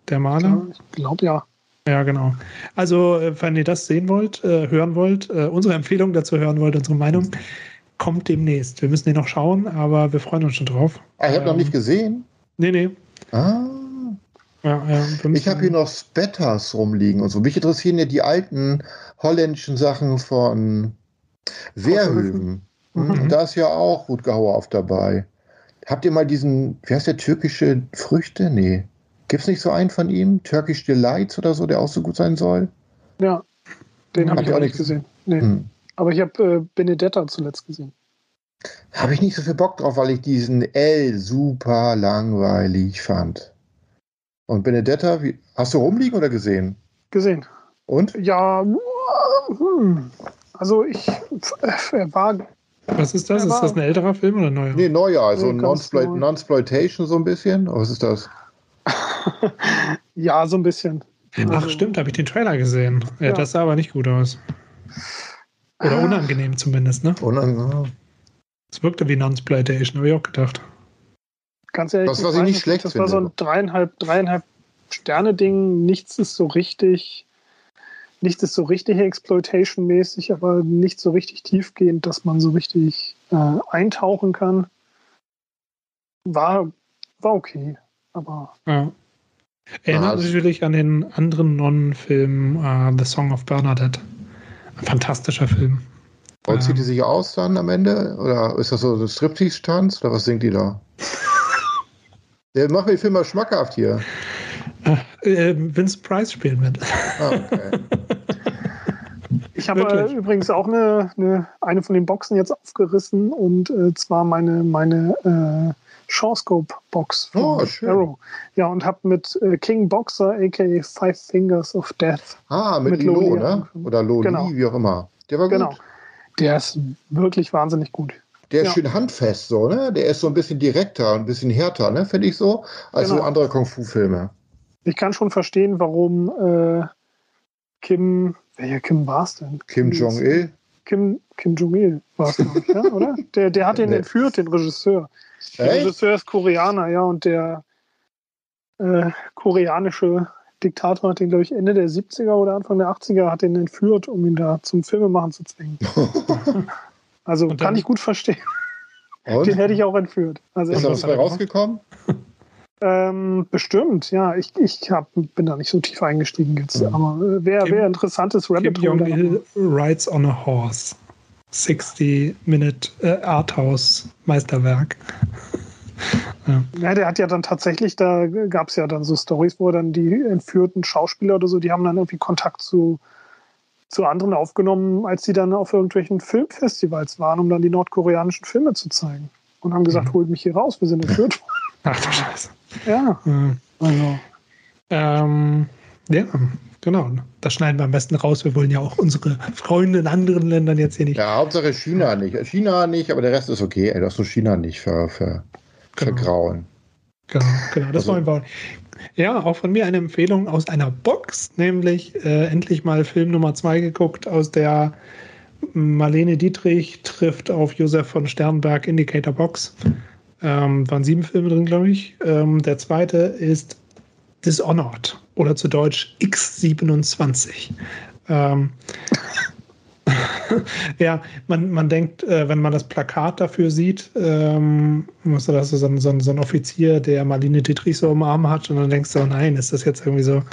der Maler? Ich glaube ja. Ja, genau. Also, äh, wenn ihr das sehen wollt, äh, hören wollt, äh, unsere Empfehlung dazu hören wollt, unsere Meinung, kommt demnächst. Wir müssen den noch schauen, aber wir freuen uns schon drauf. Ah, ich habe ähm, noch nicht gesehen. Nee, nee. Ah. Ja, ja, ich habe hier noch Spetters rumliegen und so. Mich interessieren ja die alten holländischen Sachen von Wehrhöfen. Mhm. Und da ist ja auch Rutger Hauer dabei. Habt ihr mal diesen, wie heißt der, türkische Früchte? Nee. Gibt es nicht so einen von ihm? Turkish Delights oder so, der auch so gut sein soll? Ja, den habe ich auch nicht gesehen. Nee. Hm. Aber ich habe äh, Benedetta zuletzt gesehen. Habe ich nicht so viel Bock drauf, weil ich diesen L super langweilig fand. Und Benedetta, wie, hast du rumliegen oder gesehen? Gesehen. Und? Ja, hm. also ich er war. Was ist das? Ist das ein älterer Film oder ein neuer? Nee, neuer, also nee, Non-Sploitation so ein bisschen. Was ist das? ja, so ein bisschen. Ach, also, stimmt, habe ich den Trailer gesehen. Ja, ja. Das sah aber nicht gut aus. Oder ah. unangenehm zumindest, ne? Unangenehm. Es wirkte wie Non-Sploitation, habe ich auch gedacht. Ganz ehrlich, das, was ich nicht schlecht das finde. war so ein dreieinhalb, dreieinhalb Sterne-Ding. Nichts ist so richtig, nichts ist so richtig Exploitation-mäßig, aber nicht so richtig tiefgehend, dass man so richtig äh, eintauchen kann. War, war okay, aber. Ja. Erinnert also. natürlich an den anderen Non-Film uh, The Song of Bernadette. Ein fantastischer Film. Und zieht die sich aus dann am Ende? Oder ist das so ein Striptease-Tanz? Oder was singt die da? Der macht mir den Film mal schmackhaft hier. Äh, Vince Price spielt mit. Ah, okay. Ich habe äh, übrigens auch eine, eine, eine von den Boxen jetzt aufgerissen und äh, zwar meine, meine äh, Shawscope-Box von oh, schön. Arrow. Ja, und habe mit äh, King Boxer, aka Five Fingers of Death. Ah, mit, mit Lolo, ne? Oder Loli, genau. wie auch immer. Der war genau. gut. Genau. Der ist wirklich wahnsinnig gut. Der ist ja. schön handfest, so, ne? Der ist so ein bisschen direkter, ein bisschen härter, ne? Finde ich so, als genau. so andere Kung-Fu-Filme. Ich kann schon verstehen, warum äh, Kim, welcher Kim war es denn? Kim Jong-il? Kim, Kim Jong-il war es, ja, oder? Der, der hat den nee. entführt, den Regisseur. Der? Regisseur ist Koreaner, ja, und der äh, koreanische Diktator hat den, glaube ich, Ende der 70er oder Anfang der 80er hat den entführt, um ihn da zum Filmemachen zu zwingen. Also dann, kann ich gut verstehen. Und? Den hätte ich auch entführt. Also ist da was dabei rausgekommen? Ähm, bestimmt, ja. Ich, ich hab, bin da nicht so tief eingestiegen jetzt. Mhm. Aber äh, wer, wer interessantes Rabbit Kim Jong Il rides on a horse. 60-Minute äh, Arthouse Meisterwerk. ja. ja. der hat ja dann tatsächlich, da gab es ja dann so Stories, wo dann die entführten Schauspieler oder so, die haben dann irgendwie Kontakt zu zu anderen aufgenommen, als sie dann auf irgendwelchen Filmfestivals waren, um dann die nordkoreanischen Filme zu zeigen. Und haben gesagt, mhm. holt mich hier raus, wir sind entführt worden. Ach du Scheiße. Ja. Mhm. Also. Ähm, ja, Genau, das schneiden wir am besten raus. Wir wollen ja auch unsere Freunde in anderen Ländern jetzt hier nicht. Ja, Hauptsache China nicht. China nicht, aber der Rest ist okay. Ey, du hast nur China nicht ver, ver, Genau. vergrauen. Genau, genau, das Also- wollen wir auch. Ja, auch von mir eine Empfehlung aus einer Box, nämlich äh, endlich mal Film Nummer zwei geguckt, aus der Marlene Dietrich trifft auf Josef von Sternberg Indicator Box. Ähm, waren sieben Filme drin, glaube ich. Ähm, der zweite ist Dishonored oder zu Deutsch X27. Ähm, ja, man, man denkt, äh, wenn man das Plakat dafür sieht, ähm, das so, ein- so, ein- so ein Offizier, der Marlene Dietrich so im Arm hat, und dann denkst du, oh nein, ist das jetzt irgendwie so,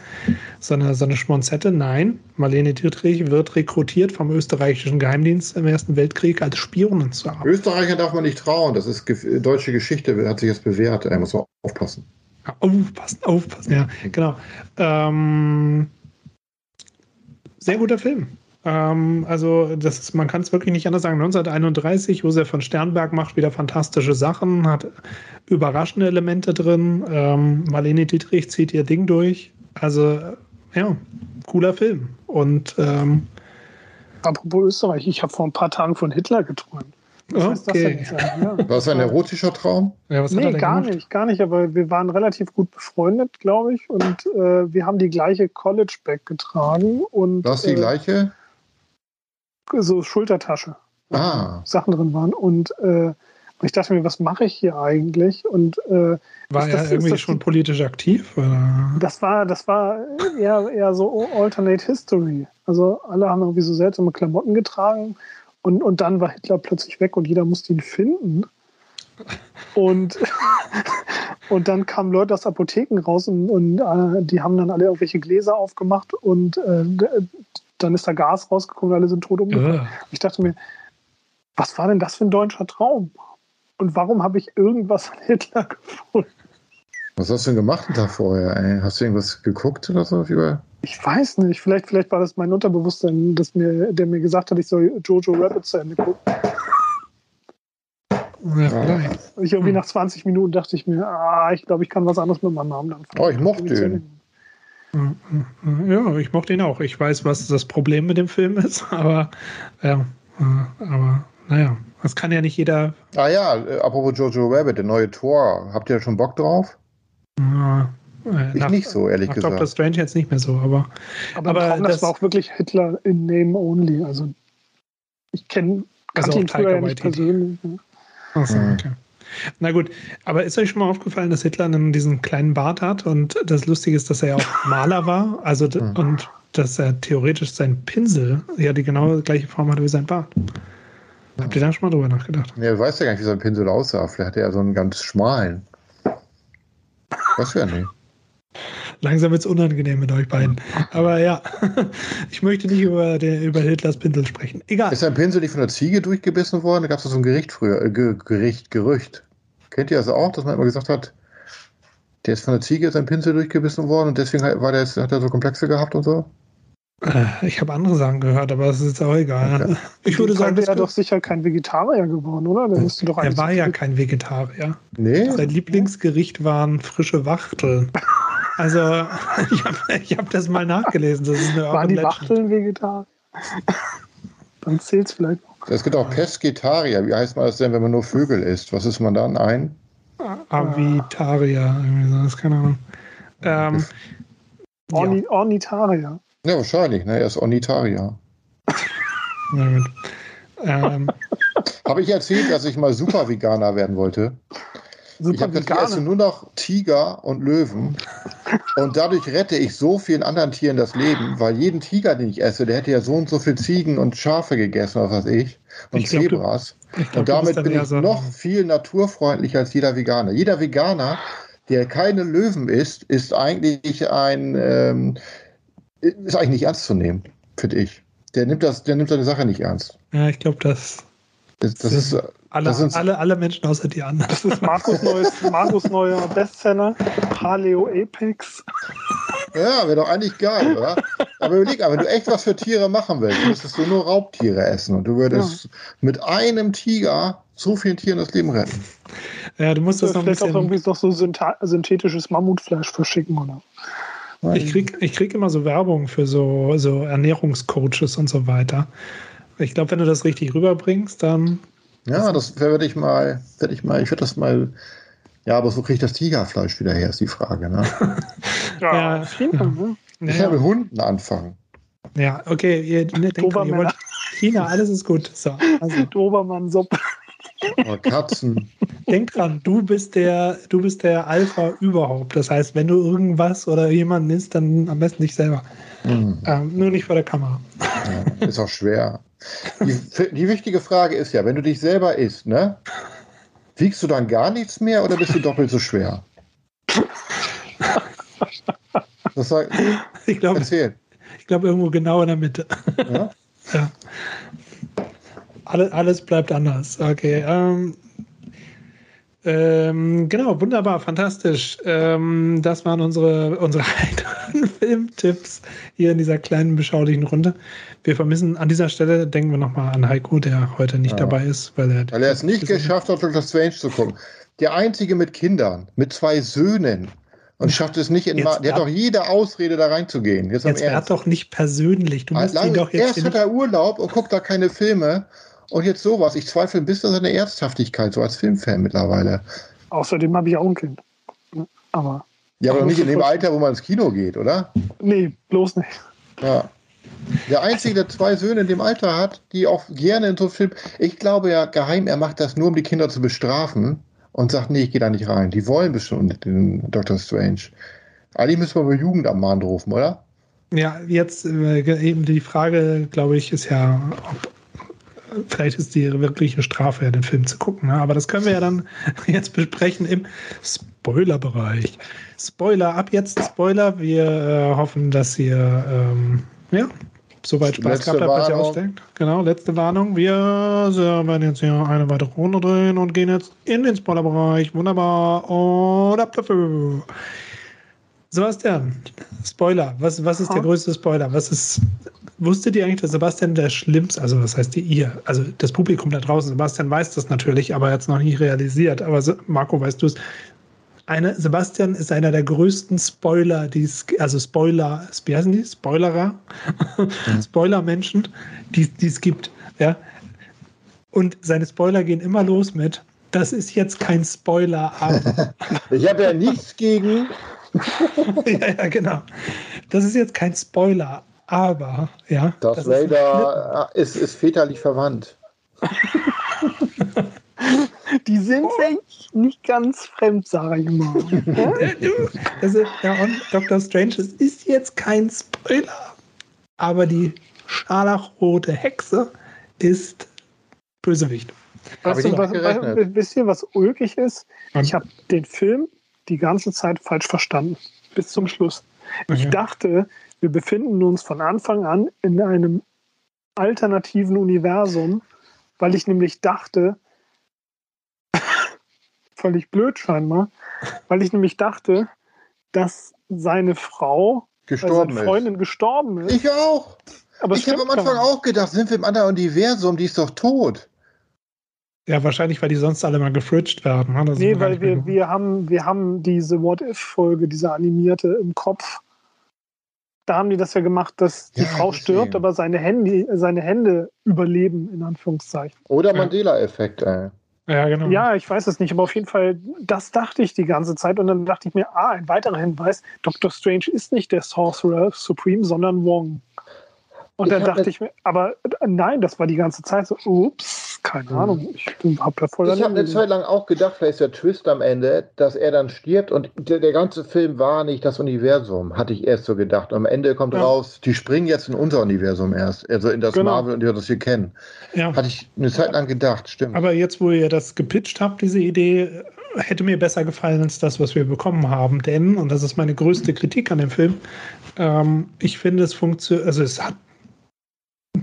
so, eine, so eine Schmonzette? Nein, Marlene Dietrich wird rekrutiert vom österreichischen Geheimdienst im Ersten Weltkrieg als Spionin zu arbeiten. Österreicher darf man nicht trauen. Das ist ge- deutsche Geschichte, hat sich jetzt bewährt. Da muss man aufpassen. Aufpassen, aufpassen, ja, genau. Ähm, sehr guter Film. Ähm, also, das ist, man kann es wirklich nicht anders sagen. 1931, Josef von Sternberg macht wieder fantastische Sachen, hat überraschende Elemente drin. Ähm, Marlene Dietrich zieht ihr Ding durch. Also, ja, cooler Film. Und ähm, Apropos Österreich, ich habe vor ein paar Tagen von Hitler geträumt. Was heißt das denn okay. jetzt? Ja. War es ein erotischer Traum? Ja, was hat er Nee, gar gemacht? nicht, gar nicht, aber wir waren relativ gut befreundet, glaube ich, und äh, wir haben die gleiche College-Bag getragen und War es die äh, gleiche? so Schultertasche. Ah. Sachen drin waren und äh, ich dachte mir, was mache ich hier eigentlich? Und äh, War Ist er das- ist irgendwie das schon politisch aktiv? Oder? das war, das war eher, eher so Alternate History. Also alle haben irgendwie so seltsame Klamotten getragen und, und dann war Hitler plötzlich weg und jeder musste ihn finden. Und, und dann kamen Leute aus Apotheken raus und, und äh, die haben dann alle irgendwelche Gläser aufgemacht und äh, dann ist da Gas rausgekommen und alle sind tot umgefallen. Ugh. Ich dachte mir, was war denn das für ein deutscher Traum? Und warum habe ich irgendwas an Hitler gefunden? Was hast du denn gemacht da vorher? Ey? Hast du irgendwas geguckt oder so? Über? Ich weiß nicht, vielleicht, vielleicht war das mein Unterbewusstsein, das mir, der mir gesagt hat, ich soll Jojo Rabbit zu Ende gucken. Ja, ich irgendwie nach 20 Minuten dachte ich mir, ah, ich glaube, ich kann was anderes mit meinem Namen anfangen. Oh, ich mochte ihn. Ja, ich mochte ihn auch. Ich weiß, was das Problem mit dem Film ist, aber ja, äh, aber naja, das kann ja nicht jeder. Ah ja, äh, apropos Jojo Rabbit, der neue Tor. Habt ihr da schon Bock drauf? Äh, Ich nach, nicht so, ehrlich nach gesagt. Doctor Strange jetzt nicht mehr so, aber Aber, Aber Traum, das, das- war auch wirklich Hitler in Name Only. Also ich kenne Also ihn früher ja nicht persönlich. ne? Achso, Mhm. okay. Na gut, aber ist euch schon mal aufgefallen, dass Hitler dann diesen kleinen Bart hat und das Lustige ist, dass er ja auch Maler war, also Mhm. und dass er theoretisch sein Pinsel ja die genau gleiche Form hatte wie sein Bart. Habt ihr da schon mal drüber nachgedacht? Ja, du weißt ja gar nicht, wie sein Pinsel aussah. Vielleicht hat er ja so einen ganz schmalen. Weiß ja nicht. Langsam wird es unangenehm mit euch beiden. Aber ja, ich möchte nicht über, den, über Hitlers Pinsel sprechen. Egal. Ist sein Pinsel nicht von der Ziege durchgebissen worden? Da gab es so ein Gericht früher, äh, Ge Gericht, Gerücht. Kennt ihr das auch, dass man immer gesagt hat, der ist von der Ziege sein Pinsel durchgebissen worden und deswegen hat, war der, hat er so Komplexe gehabt und so? Äh, Ich habe andere Sachen gehört, aber das ist jetzt auch egal. Okay. Ich würde sagen, er das doch sicher kein Vegetarier geworden, oder? Der müsste doch er war so ja kein Vegetarier. Nee? Sein Lieblingsgericht waren frische Wachteln. Also, ich habe hab das mal nachgelesen. Das ist eine Waren die. Wachteln Vegetarier? Dann zählt es vielleicht noch. Es gibt auch Pesketarier. Wie heißt man das denn, wenn man nur Vögel isst? Was ist man dann? Ein? Avitarier, irgendwie so, das ist keine Ahnung. Ähm, ja, Orni Ornitarier. Ja, wahrscheinlich. Ne? Er ist Ornitarier. na gut. Ähm, Habe ich erzählt, dass ich mal Super-Veganer werden wollte? Ich Super habe gesagt, ich esse Veganer. nur noch Tiger und Löwen. Und dadurch rette ich so vielen anderen Tieren das Leben, weil jeden Tiger, den ich esse, der hätte ja so und so viel Ziegen und Schafe gegessen, was weiß ich. Und Ich glaub, du- Zebras. ich glaub, und du damit bin ich so noch viel naturfreundlicher als jeder Veganer. Jeder Veganer, der keine Löwen isst, ist eigentlich ein ähm, ist eigentlich nicht ernst zu nehmen, finde ich. Der nimmt das, der nimmt seine Sache nicht ernst. Ja, ich glaube, dass Das, das ist, alle, Das sind- alle, alle Menschen außer die anderen. Das ist Markus, neues, Markus neuer Bestseller. Paleo Apex. Ja, wäre doch eigentlich geil, oder? Aber überleg, aber wenn du echt was für Tiere machen willst, müsstest du nur Raubtiere essen und du würdest mit einem Tiger so vielen Tieren das Leben retten. Ja, du musst das noch ein Vielleicht auch irgendwie noch so synthetisches Mammutfleisch verschicken, oder? Ich krieg, ich krieg immer so Werbung für so, so Ernährungscoaches und so weiter. Ich glaube, wenn du das richtig rüberbringst, dann. Ja, das werde ich mal, werde ich mal, ich werde das mal. Ja, aber so kriege ich das Tigerfleisch wieder her, ist die Frage. Ne? Ja, Ja. Ne? Ich mit Hunden anfangen. Ja, okay, ihr, ne, denkt ihr wollt China, alles ist gut. So, also, Dobermann-Suppe. Oder Katzen. denk dran, du bist der, du bist der Alpha überhaupt. Das heißt, wenn du irgendwas oder jemanden isst, dann am besten nicht selber. Hm, Ähm, nur nicht vor der Kamera. ja, ist auch schwer. Die, die wichtige Frage ist ja, wenn du dich selber isst, ne? Wiegst du dann gar nichts mehr oder bist du doppelt so schwer? Das sag, Ich glaube, ich glaube irgendwo genau in der Mitte. Ja? Ja. Alles, alles bleibt anders. Okay. Ähm, ähm, genau, wunderbar, fantastisch. Ähm, das waren unsere, unsere heiteren Filmtipps hier in dieser kleinen, beschaulichen Runde. Wir vermissen an dieser Stelle, denken wir nochmal an Heiko, der heute nicht Ja. dabei ist, weil er, Weil er es nicht geschafft hat, Dr. Strange zu gucken. Der einzige mit Kindern, mit zwei Söhnen. Und schafft es nicht in. Jetzt Ma der hat doch jede Ausrede, da reinzugehen. Jetzt, Jetzt Ernst. doch nicht persönlich. Du musst ihn doch jetzt erst hat er Urlaub und guckt da keine Filme. Und jetzt sowas. Ich zweifle ein bisschen an seine Ernsthaftigkeit, so als Filmfan mittlerweile. Außerdem habe ich auch ein Kind. Aber Ja, aber nicht in dem Alter, wo man ins Kino geht, oder? nee, bloß nicht. Ja. Der Einzige, der zwei Söhne in dem Alter hat, die auch gerne in so Film. Ich glaube ja geheim, er macht das nur, um die Kinder zu bestrafen und sagt, nee, ich gehe da nicht rein. Die wollen bestimmt den Dr. Strange. Eigentlich müssen wir über Jugendamt rufen, oder? Ja, jetzt äh, eben die Frage, glaube ich, ist ja, ob vielleicht ist die wirkliche Strafe, ja, den Film zu gucken. Ne? Aber das können wir ja dann jetzt besprechen im Spoiler-Bereich. Spoiler, ab jetzt Spoiler. Wir äh, hoffen, dass ihr ähm, ja, soweit Spaß Letzte gehabt habt, was ihr ausdenkt. Genau, letzte Warnung. Wir äh, werden jetzt hier eine weitere Runde drehen und gehen jetzt in den Spoiler-Bereich. Wunderbar. Und ab dafür. Sebastian, Spoiler. Was, was ist der Ha? größte Spoiler? Was ist, wusstet ihr eigentlich, dass Sebastian der schlimmste, also was heißt ihr, ihr, also das Publikum da draußen, Sebastian weiß das natürlich, aber er hat es noch nicht realisiert. Aber Marco, weißt du es? Eine, Sebastian ist einer der größten Spoiler, die es, also Spoiler, wie heißen die? Spoilerer? Spoiler-Menschen, die es gibt. Ja? Und seine Spoiler gehen immer los mit, das ist jetzt kein Spoiler, aber. Ich habe ja nichts gegen. ja, ja, genau. Das ist jetzt kein Spoiler, aber, ja. Darth das ist- Vader ist, ist väterlich verwandt. Die sind sich nicht ganz fremd, sage ich mal. Das ist, ja, und Dr. Strange, es ist jetzt kein Spoiler, aber die scharlachrote Hexe ist Bösewicht. Weißt du, was, nicht gerechnet. was, wisst ihr, was ulkig ist? Ich habe den Film die ganze Zeit falsch verstanden. Bis zum Schluss. Ich Okay. dachte, wir befinden uns von Anfang an in einem alternativen Universum, weil ich nämlich dachte, völlig blöd scheinbar, weil ich nämlich dachte, dass seine Frau, also Gestorben seine Freundin ist. gestorben ist. Ich auch. aber ich habe am Anfang auch gedacht, sind wir im anderen Universum, die ist doch tot. Ja, wahrscheinlich, weil die sonst alle mal gefridged werden. ne? Nee, weil wir, wir, haben, wir haben diese What-If-Folge, diese animierte im Kopf. Da haben die das ja gemacht, dass die Ja, Frau deswegen. stirbt, aber seine Hände, seine Hände überleben, in Anführungszeichen. Oder. Mandela-Effekt, ey. Ja, genau. Ja, ich weiß es nicht, aber auf jeden Fall, das dachte ich die ganze Zeit. Und dann dachte ich mir, ah, ein weiterer Hinweis, Dr. Strange ist nicht der Sorcerer Supreme, sondern Wong. Und Ich dann dachte ich mir, aber äh, nein, das war die ganze Zeit so, ups, keine Mhm. Ahnung, ich habe da voll Ich habe eine. Zeit lang auch gedacht, vielleicht ist der Twist am Ende, dass er dann stirbt und der, der ganze Film war nicht das Universum, hatte ich erst so gedacht. Und am Ende kommt Ja. raus, die springen jetzt in unser Universum erst, also in das Genau. Marvel-Universum, das wir kennen. ja. Hatte ich eine Zeit lang gedacht, stimmt. Aber jetzt, wo ihr das gepitcht habt, diese Idee, hätte mir besser gefallen als das, was wir bekommen haben. Denn, und das ist meine größte Kritik an dem Film, ähm, ich finde, es funktioniert, also es hat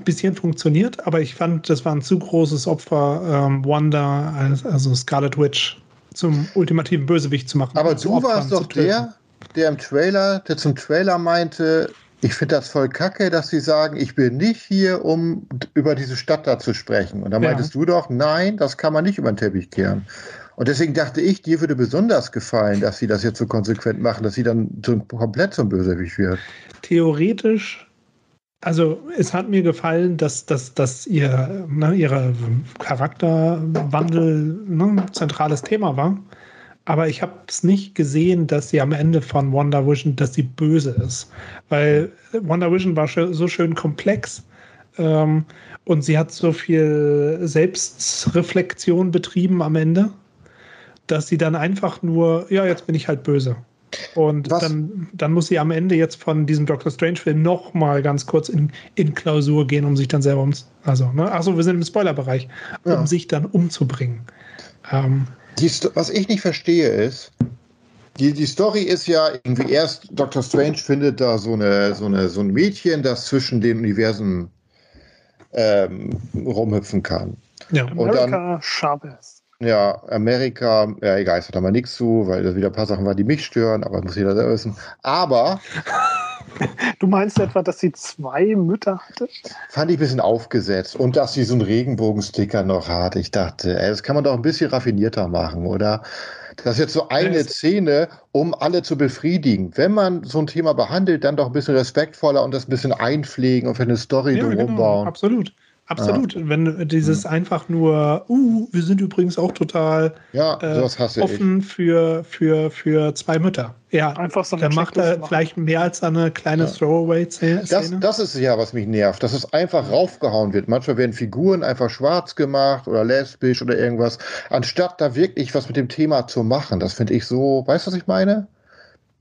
ein bisschen funktioniert, aber ich fand, das war ein zu großes Opfer, ähm, Wanda, als- also Scarlet Witch, zum ultimativen Bösewicht zu machen. Aber du warst doch der, der im Trailer, der zum Trailer meinte, ich finde das voll kacke, dass sie sagen, ich bin nicht hier, um über diese Stadt da zu sprechen. Und da Ja. meintest du doch, nein, das kann man nicht über den Teppich kehren. Und deswegen dachte ich, dir würde besonders gefallen, dass sie das jetzt so konsequent machen, dass sie dann so komplett zum Bösewicht wird. Theoretisch, also es hat mir gefallen, dass, dass, dass ihr ne, ihre Charakterwandel ne, zentrales Thema war. Aber ich habe es nicht gesehen, dass sie am Ende von Wonder Vision, dass sie böse ist. Weil Wonder Vision war so schön komplex ähm, und sie hat so viel Selbstreflexion betrieben am Ende, dass sie dann einfach nur, ja, jetzt bin ich halt böse. Und dann, dann muss sie am Ende jetzt von diesem Doctor Strange-Film noch mal ganz kurz in, in Klausur gehen, um sich dann selber um. Also, ne? Achso, wir sind im Spoilerbereich, um ja. sich dann umzubringen. Ähm, die, was ich nicht verstehe ist, die, die Story ist ja irgendwie erst, Doctor Strange findet da so, eine, so, eine, so ein Mädchen, das zwischen den Universen ähm, rumhüpfen kann. Ja, America Chavez. Ja, Amerika, ja egal, ich sage da mal nichts zu, weil das wieder ein paar Sachen waren, die mich stören, aber das muss jeder selber wissen. Aber. Du meinst etwa, dass sie zwei Mütter hatte? Fand ich ein bisschen aufgesetzt. Und dass sie so einen Regenbogensticker noch hat. Ich dachte, ey, das kann man doch ein bisschen raffinierter machen, oder? Das ist jetzt so eine Szene, um alle zu befriedigen. Wenn man so ein Thema behandelt, dann doch ein bisschen respektvoller und das ein bisschen einpflegen und für eine Story ja, drumherum genau, bauen. Absolut. Absolut. Ja. Wenn dieses ja. einfach nur, uh, wir sind übrigens auch total ja, äh, offen ich. für, für, für zwei Mütter. Ja, einfach so Der macht er vielleicht mehr als eine kleine ja. Throwaway-Szene. Das, das ist ja, was mich nervt, dass es einfach raufgehauen wird. Manchmal werden Figuren einfach schwarz gemacht oder lesbisch oder irgendwas, anstatt da wirklich was mit dem Thema zu machen. Das finde ich so, weißt du, was ich meine?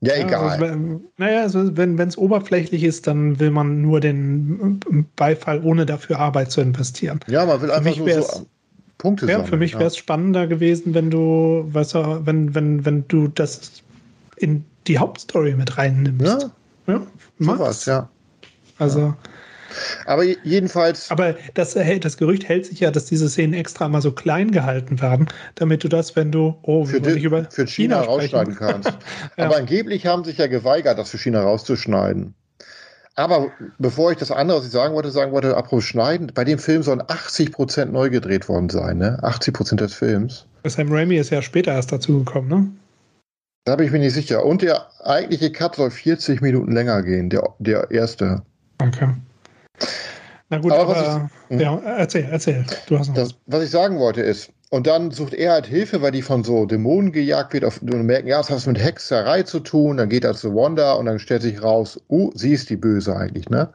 Ja, egal. Also, naja, also wenn es oberflächlich ist, dann will man nur den Beifall, ohne dafür Arbeit zu investieren. Ja, man will einfach nur so Punkte ja, Für mich wäre es ja. spannender gewesen, wenn du, weißt du, wenn, wenn, wenn du das in die Hauptstory mit reinnimmst. Ja, ja sowas, ja. Also. Ja. Aber jedenfalls. Aber das, das Gerücht hält sich ja, dass diese Szenen extra mal so klein gehalten werden, damit du das, wenn du oh, für, die, über für China, China rausschneiden kannst. ja. Aber angeblich haben sich ja geweigert, das für China rauszuschneiden. Aber bevor ich das andere, was ich sagen wollte, sagen wollte, apropos Schneiden, bei dem Film sollen 80 Prozent neu gedreht worden sein, ne? 80 Prozent des Films. Sam Raimi ist ja später erst dazu gekommen, ne? Da bin ich mir nicht sicher. Und der eigentliche Cut soll 40 Minuten länger gehen, der, der erste. Okay. Na gut, aber, aber ich, hm? ja, erzähl, erzähl. Du hast noch das, was ich sagen wollte ist, und dann sucht er halt Hilfe, weil die von so Dämonen gejagt wird. Auf, und merken, ja, das hat mit Hexerei zu tun. Dann geht er zu Wanda und dann stellt sich raus, uh, sie ist die Böse eigentlich, ne?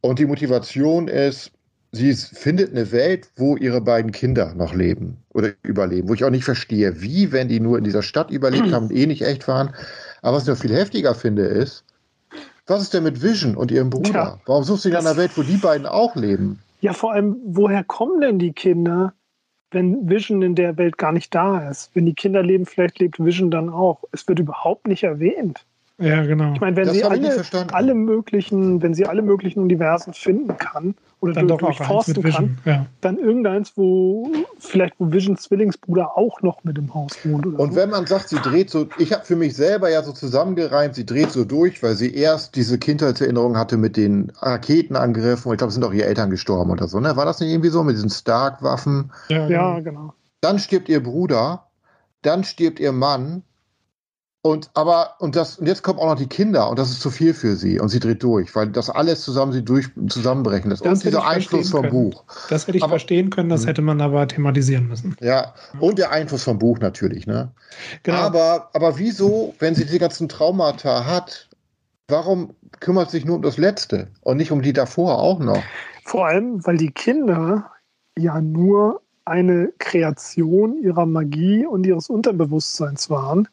Und die Motivation ist, sie findet eine Welt, wo ihre beiden Kinder noch leben oder überleben. Wo ich auch nicht verstehe, wie, wenn die nur in dieser Stadt überlebt haben und eh nicht echt waren. Aber was ich noch viel heftiger finde, ist, was ist denn mit Vision und ihrem Bruder? Ja, Warum suchst du in einer Welt, wo die beiden auch leben? Ja, vor allem, woher kommen denn die Kinder, wenn Vision in der Welt gar nicht da ist? Wenn die Kinder leben, vielleicht lebt Vision dann auch. Es wird überhaupt nicht erwähnt. Ja, genau. Ich meine, wenn das sie alle, alle möglichen, wenn sie alle möglichen Universen finden kann oder dann doch durchforsten kann, ja. dann irgendeins, wo vielleicht wo Visions Zwillingsbruder auch noch mit im Haus wohnt. und so. wenn man sagt, sie dreht so, ich habe für mich selber ja so zusammengereimt, sie dreht so durch, weil sie erst diese Kindheitserinnerung hatte mit den Raketenangriffen ich glaube, es sind auch ihre Eltern gestorben oder so. Ne? War das nicht irgendwie so mit diesen Stark-Waffen? Ja, ja, genau. Dann stirbt ihr Bruder, dann stirbt ihr Mann und aber, und das, und jetzt kommen auch noch die Kinder und das ist zu viel für sie und sie dreht durch, weil das alles zusammen sie durch zusammenbrechen lässt. Das und dieser Einfluss vom können. Buch. Das hätte ich aber, verstehen können, das hm. hätte man aber thematisieren müssen. Ja, und der Einfluss vom Buch natürlich, ne? Genau. Aber, aber wieso, wenn sie die ganzen Traumata hat, warum kümmert sie sich nur um das Letzte und nicht um die davor auch noch? Vor allem, weil die Kinder ja nur eine Kreation ihrer Magie und ihres Unterbewusstseins waren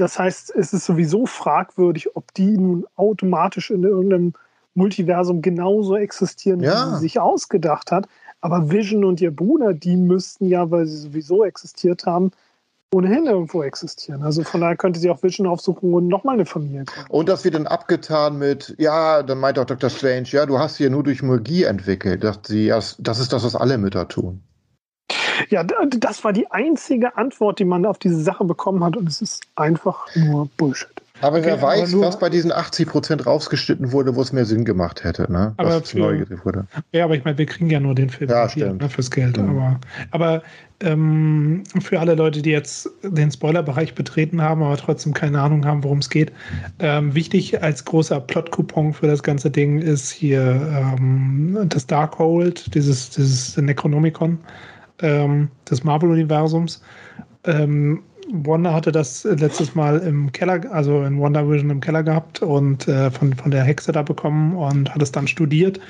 das heißt, es ist sowieso fragwürdig, ob die nun automatisch in irgendeinem Multiversum genauso existieren, ja. wie sie sich ausgedacht hat. Aber Vision und ihr Bruder, die müssten ja, weil sie sowieso existiert haben, ohnehin irgendwo existieren. Also von daher könnte sie auch Vision aufsuchen und nochmal eine Familie gründen. Und das wird dann abgetan mit, ja, dann meint auch Dr. Strange, ja, du hast sie ja nur durch Magie entwickelt. Dass sie, das ist das, was alle Mütter tun. Ja, das war die einzige Antwort, die man auf diese Sache bekommen hat und es ist einfach nur Bullshit. Aber Okay, wer aber weiß, nur- was bei diesen 80% rausgeschnitten wurde, wo es mehr Sinn gemacht hätte, ne? Aber was für- neu gedreht wurde. Ja, aber ich meine, wir kriegen ja nur den Film Ja, stimmt. ne, fürs Geld. Mhm. Aber, aber ähm, für alle Leute, die jetzt den Spoilerbereich betreten haben, aber trotzdem keine Ahnung haben, worum es geht, ähm, wichtig als großer Plot-Coupon für das ganze Ding ist hier ähm, das Darkhold, dieses, dieses Necronomicon ähm, des Marvel-Universums. Ähm, Wanda hatte das letztes Mal im Keller, also in Wonder Vision im Keller gehabt und äh, von, von der Hexe da bekommen und hat es dann studiert.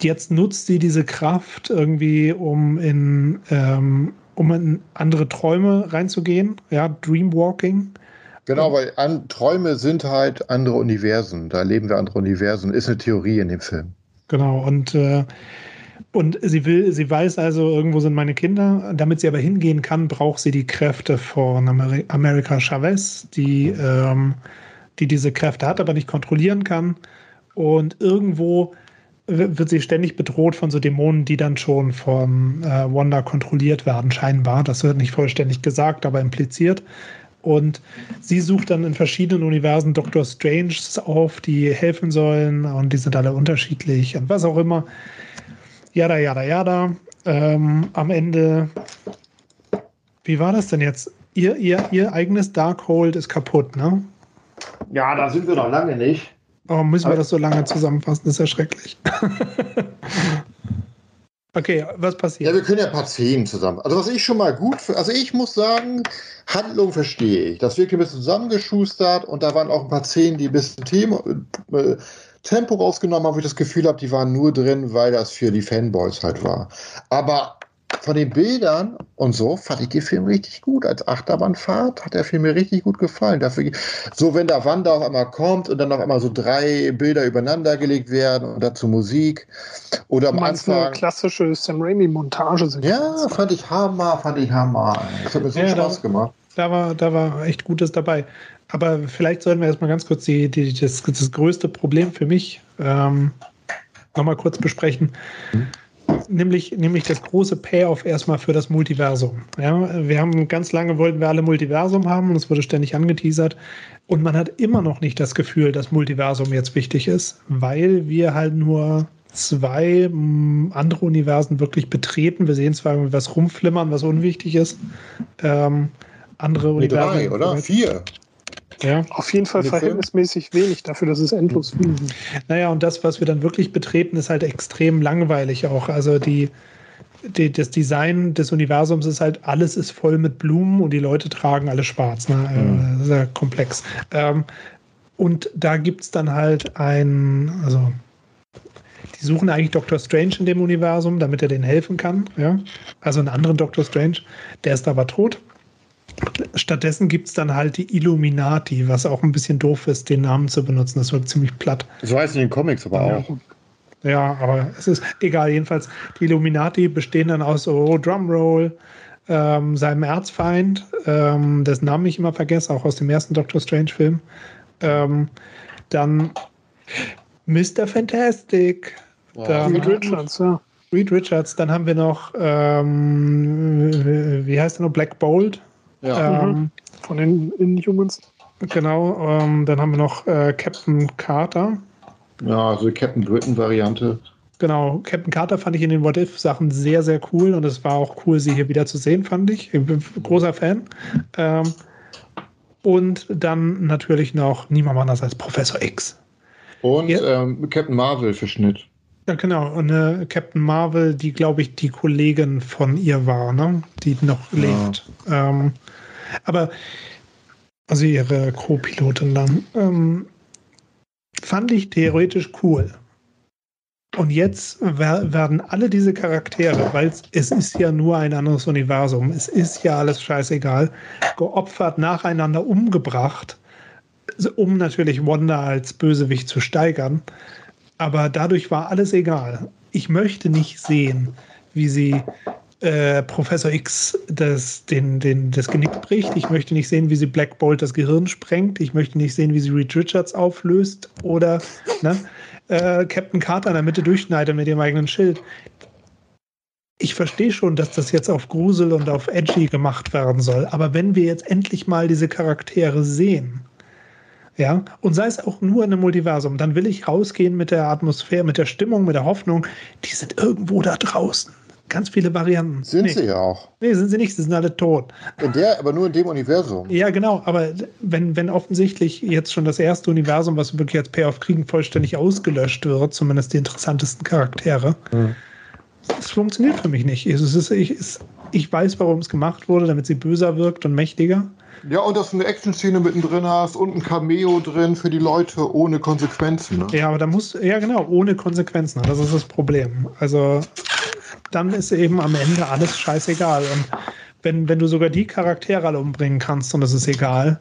Jetzt nutzt sie diese Kraft irgendwie, um in, ähm, um in andere Träume reinzugehen, ja, Dreamwalking. Genau, weil an, Träume sind halt andere Universen. Da erleben wir andere Universen. Ist eine Theorie in dem Film. Genau, und, äh, und sie will, sie weiß also, irgendwo sind meine Kinder. Damit sie aber hingehen kann, braucht sie die Kräfte von Ameri America Chavez, die, ähm, die diese Kräfte hat, aber nicht kontrollieren kann. Und irgendwo wird sie ständig bedroht von so Dämonen, die dann schon von äh, Wanda kontrolliert werden, scheinbar. Das wird nicht vollständig gesagt, aber impliziert. Und sie sucht dann in verschiedenen Universen Doctor Strange auf, die helfen sollen und die sind alle unterschiedlich und was auch immer. Jada, jada, jada. Ähm, am Ende, wie war das denn jetzt? Ihr, ihr, ihr eigenes Darkhold ist kaputt, ne? Ja, da sind wir noch lange nicht. Warum müssen wir das so lange zusammenfassen? Das ist ja schrecklich. okay, was Ja, passiert? wir können ja ein paar Szenen zusammen. Also was ich schon mal gut, für, also ich muss sagen, Handlung verstehe ich. Das wirkt ein bisschen zusammengeschustert und da waren auch ein paar Szenen, die ein bisschen Thema, äh, Tempo rausgenommen haben, wo ich das Gefühl habe, die waren nur drin, weil das für die Fanboys halt war. Aber von den Bildern und so fand ich den Film richtig gut. Als Achterbahnfahrt hat der Film mir richtig gut gefallen. Dafür, so wenn da Wanda auf einmal kommt und dann auf einmal so drei Bilder übereinander gelegt werden und dazu Musik. Oder am meinst eine Anfang. klassische Sam Raimi-Montage sind. Ja, fand ich Hammer, fand ich Hammer. Das hat mir so Ja, Spaß da- gemacht. Da war, da war echt Gutes dabei. Aber vielleicht sollten wir erstmal ganz kurz die, die, das, das größte Problem für mich ähm, nochmal kurz besprechen. Nämlich, nämlich das große Payoff erstmal für das Multiversum. Ja, wir haben ganz lange wollten wir alle Multiversum haben und es wurde ständig angeteasert. Und man hat immer noch nicht das Gefühl, dass Multiversum jetzt wichtig ist, weil wir halt nur zwei mh, andere Universen wirklich betreten. Wir sehen zwar was rumflimmern, was unwichtig ist. Ähm, andere Nee, Universen. drei, oder? Vier. Ja. Auf jeden Fall verhältnismäßig wenig dafür, dass es endlos viele sind. Naja, und das, was wir dann wirklich betreten, ist halt extrem langweilig auch. Also die, die, das Design des Universums ist halt, alles ist voll mit Blumen und die Leute tragen alle schwarz. Ne? Mhm. Das ist ja komplex. Ähm, und da gibt es dann halt ein, also die suchen eigentlich Dr. Strange in dem Universum, damit er denen helfen kann. Ja? Also einen anderen Dr. Strange, der ist aber tot. Stattdessen gibt es dann halt die Illuminati, was auch ein bisschen doof ist, den Namen zu benutzen. Das wirkt ziemlich platt. So heißt in den Comics aber auch. Ja, aber es ist egal. Jedenfalls, die Illuminati bestehen dann aus so Drumroll, ähm, seinem Erzfeind, ähm, dessen Namen ich immer vergesse, auch aus dem ersten Doctor Strange-Film. Ähm, dann Mr. Fantastic. Dann Reed Richards, ja. Reed Richards. Dann haben wir noch, ähm, wie heißt der noch? Black Bolt. Ja. Ähm, Von den Inhumans. Genau. Ähm, dann haben wir noch äh, Captain Carter. ja, also die Captain Britain-Variante. Genau, Captain Carter fand ich in den What If-Sachen sehr, sehr cool und es war auch cool, sie hier wieder zu sehen, fand ich. Ich bin großer Fan. Ähm, und dann natürlich noch niemand anders als Professor X. Und Ja. ähm, Captain Marvel für Schnitt. Ja, genau. Und eine Captain Marvel, die, glaube ich, die Kollegin von ihr war, ne? die noch Ja. lebt. Ähm, aber, also ihre Co-Pilotin dann. Ähm, fand ich theoretisch cool. Und jetzt wer- werden alle diese Charaktere, weil es- es ist ja nur ein anderes Universum, es ist ja alles scheißegal, geopfert, nacheinander umgebracht, um natürlich Wanda als Bösewicht zu steigern. Aber dadurch war alles egal. Ich möchte nicht sehen, wie sie äh, Professor X das, den, den, das Genick bricht. Ich möchte nicht sehen, wie sie Black Bolt das Gehirn sprengt. Ich möchte nicht sehen, wie sie Reed Richards auflöst oder ne, äh, Captain Carter in der Mitte durchschneidet mit ihrem eigenen Schild. Ich verstehe schon, dass das jetzt auf Grusel und auf Edgy gemacht werden soll. Aber wenn wir jetzt endlich mal diese Charaktere sehen, Ja, und sei es auch nur in einem Multiversum, dann will ich rausgehen mit der Atmosphäre, mit der Stimmung, mit der Hoffnung, die sind irgendwo da draußen. Ganz viele Varianten. Sind nee. sie ja auch. Nee, sind sie nicht, sie sind alle tot. In der, aber nur in dem Universum. Ja, genau, aber wenn, wenn offensichtlich jetzt schon das erste Universum, was wir wirklich als Payoff kriegen, vollständig ausgelöscht wird, zumindest die interessantesten Charaktere, Hm. das funktioniert für mich nicht. Es ist, ich, es, ich weiß, warum es gemacht wurde, damit sie böser wirkt und mächtiger. Ja, und dass du eine Action-Szene mittendrin hast und ein Cameo drin für die Leute ohne Konsequenzen. Ne? Ja, aber da muss, ja genau, ohne Konsequenzen. Das ist das Problem. Also dann ist eben am Ende alles scheißegal. Und wenn, wenn du sogar die Charaktere alle umbringen kannst und das ist egal,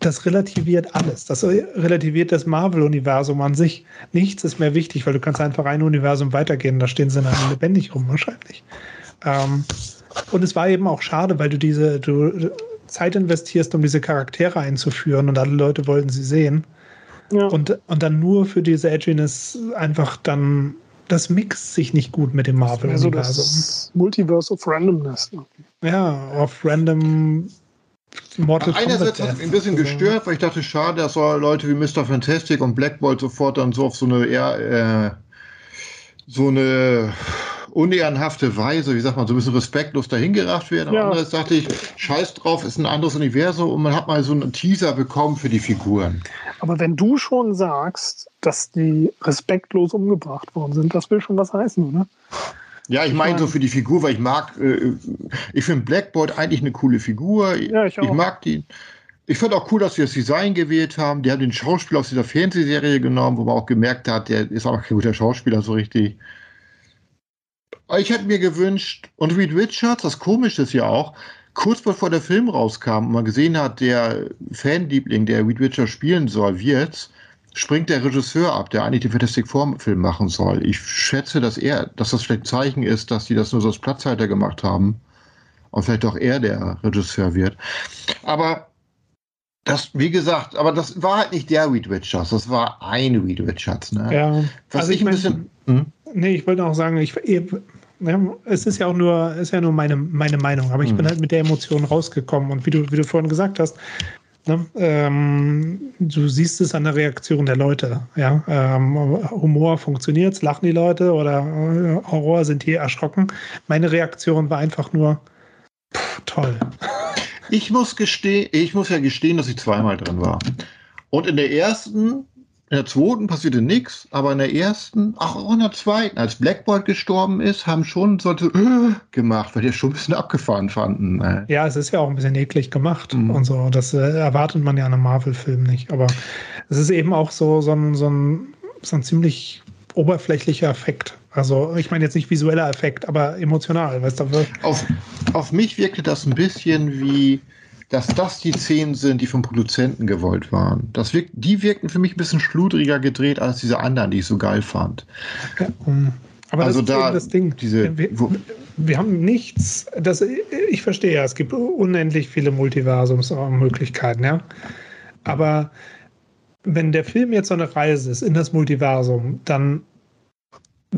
das relativiert alles. Das relativiert das Marvel-Universum an sich. Nichts ist mehr wichtig, weil du kannst einfach ein Universum weitergehen. Da stehen sie dann lebendig rum wahrscheinlich. Ähm, und es war eben auch schade, weil du diese du Zeit investierst, um diese Charaktere einzuführen und alle Leute wollten sie sehen. Ja. Und, und dann nur für diese Edginess einfach dann, das mixt sich nicht gut mit dem Also Marvel-Universum. das Multiverse of Randomness. ne? ja, auf random Mortal Einerseits Kombat hat es mich ein bisschen gestört, weil ich dachte, schade, dass so Leute wie Mr. Fantastic und Black Bolt sofort dann so auf so eine eher, äh, so eine unehrenhafte Weise, wie sagt man, so ein bisschen respektlos dahingerafft werden. Ja. Andererseits dachte ich, scheiß drauf, ist ein anderes Universum und man hat mal so einen Teaser bekommen für die Figuren. Aber wenn du schon sagst, dass die respektlos umgebracht worden sind, das will schon was heißen, oder? Ja, ich meine so für die Figur, weil ich mag, äh, ich finde Black Bolt eigentlich eine coole Figur. Ja, ich auch. Ich mag die. Ich finde auch cool, dass sie das Design gewählt haben. Die haben den Schauspieler aus dieser Fernsehserie genommen, wo man auch gemerkt hat, der ist aber kein guter Schauspieler so richtig. Ich hätte mir gewünscht, und Reed Richards, das Komische ist ja auch, kurz bevor der Film rauskam und man gesehen hat, der Fanliebling, der Reed Richards spielen soll, wird, springt der Regisseur ab, der eigentlich den Fantastic Four-Film machen soll. Ich schätze, dass er, dass das vielleicht ein Zeichen ist, dass die das nur so als Platzhalter gemacht haben. Und vielleicht auch er der Regisseur wird. Aber das, wie gesagt, aber das war halt nicht der Reed Richards, das war ein Reed Richards. Ne? Ja, Was also ich ein mein- bisschen. Hm? Nee, ich wollte auch sagen, ich, ja, es ist ja auch nur, ist ja nur meine, meine Meinung, aber ich Hm. bin halt mit der Emotion rausgekommen und wie du, wie du vorhin gesagt hast, ne, ähm, du siehst es an der Reaktion der Leute. Ja? Ähm, Humor funktioniert, lachen die Leute oder äh, Horror sind die erschrocken. Meine Reaktion war einfach nur pff, toll. Ich muss gestehen, ich muss ja gestehen, dass ich zweimal drin war. Und in der ersten, in der zweiten passierte nichts, aber in der ersten, ach auch in der zweiten, als Blackboard gestorben ist, haben schon solche gemacht, weil die schon ein bisschen abgefahren fanden. ne? Ja, es ist ja auch ein bisschen eklig gemacht Mhm. und so. Das äh, erwartet man ja an einem Marvel-Film nicht. Aber es ist eben auch so, so, ein, so, ein, so ein ziemlich oberflächlicher Effekt. Also ich meine jetzt nicht visueller Effekt, aber emotional. Weißt du, Auf, auf mich wirkte das ein bisschen wie, dass das die Szenen sind, die vom Produzenten gewollt waren. Das wirkt, die wirkten für mich ein bisschen schludriger gedreht als diese anderen, die ich so geil fand. ähm, aber Also das ist da eben das Ding. diese- wir, wir haben nichts. Das, ich verstehe ja, es gibt unendlich viele Multiversumsmöglichkeiten, ja. Aber wenn der Film jetzt so eine Reise ist in das Multiversum, dann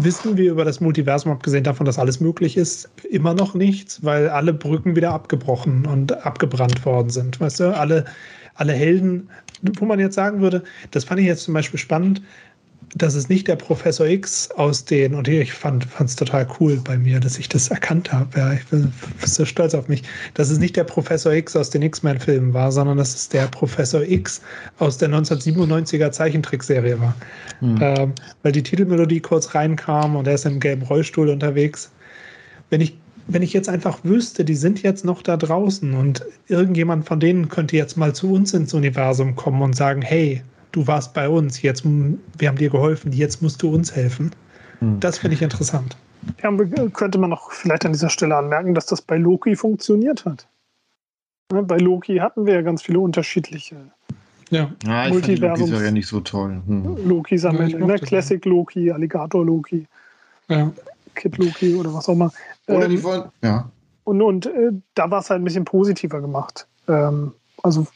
wissen wir über das Multiversum, abgesehen davon, dass alles möglich ist, immer noch nichts, weil alle Brücken wieder abgebrochen und abgebrannt worden sind. Weißt du, alle, alle Helden, wo man jetzt sagen würde, das fand ich jetzt zum Beispiel spannend, das ist nicht der Professor X aus den, und ich fand es total cool bei mir, dass ich das erkannt habe. Ja, ich bin so stolz auf mich, dass es nicht der Professor X aus den X-Men-Filmen war, sondern dass es der Professor X aus der 1997er Zeichentrickserie war. Hm. Ähm, weil die Titelmelodie kurz reinkam und er ist im gelben Rollstuhl unterwegs. Wenn ich, wenn ich jetzt einfach wüsste, die sind jetzt noch da draußen und irgendjemand von denen könnte jetzt mal zu uns ins Universum kommen und sagen, hey, du warst bei uns, jetzt, wir haben dir geholfen, jetzt musst du uns helfen. Hm. Das finde ich interessant. Ja, könnte man noch vielleicht an dieser Stelle anmerken, dass das bei Loki funktioniert hat. Ne, Bei Loki hatten wir ja ganz viele unterschiedliche Ja, Ja, ich fand die Multiversums- Loki-Serie nicht so toll. Hm. Lokis am Ja, Ende. Ne? Classic Loki, Alligator Loki, ja. Kid Loki oder was auch immer. Oder Ähm, die wollen. Ja. Und, und äh, da war es halt ein bisschen positiver gemacht. Ähm, also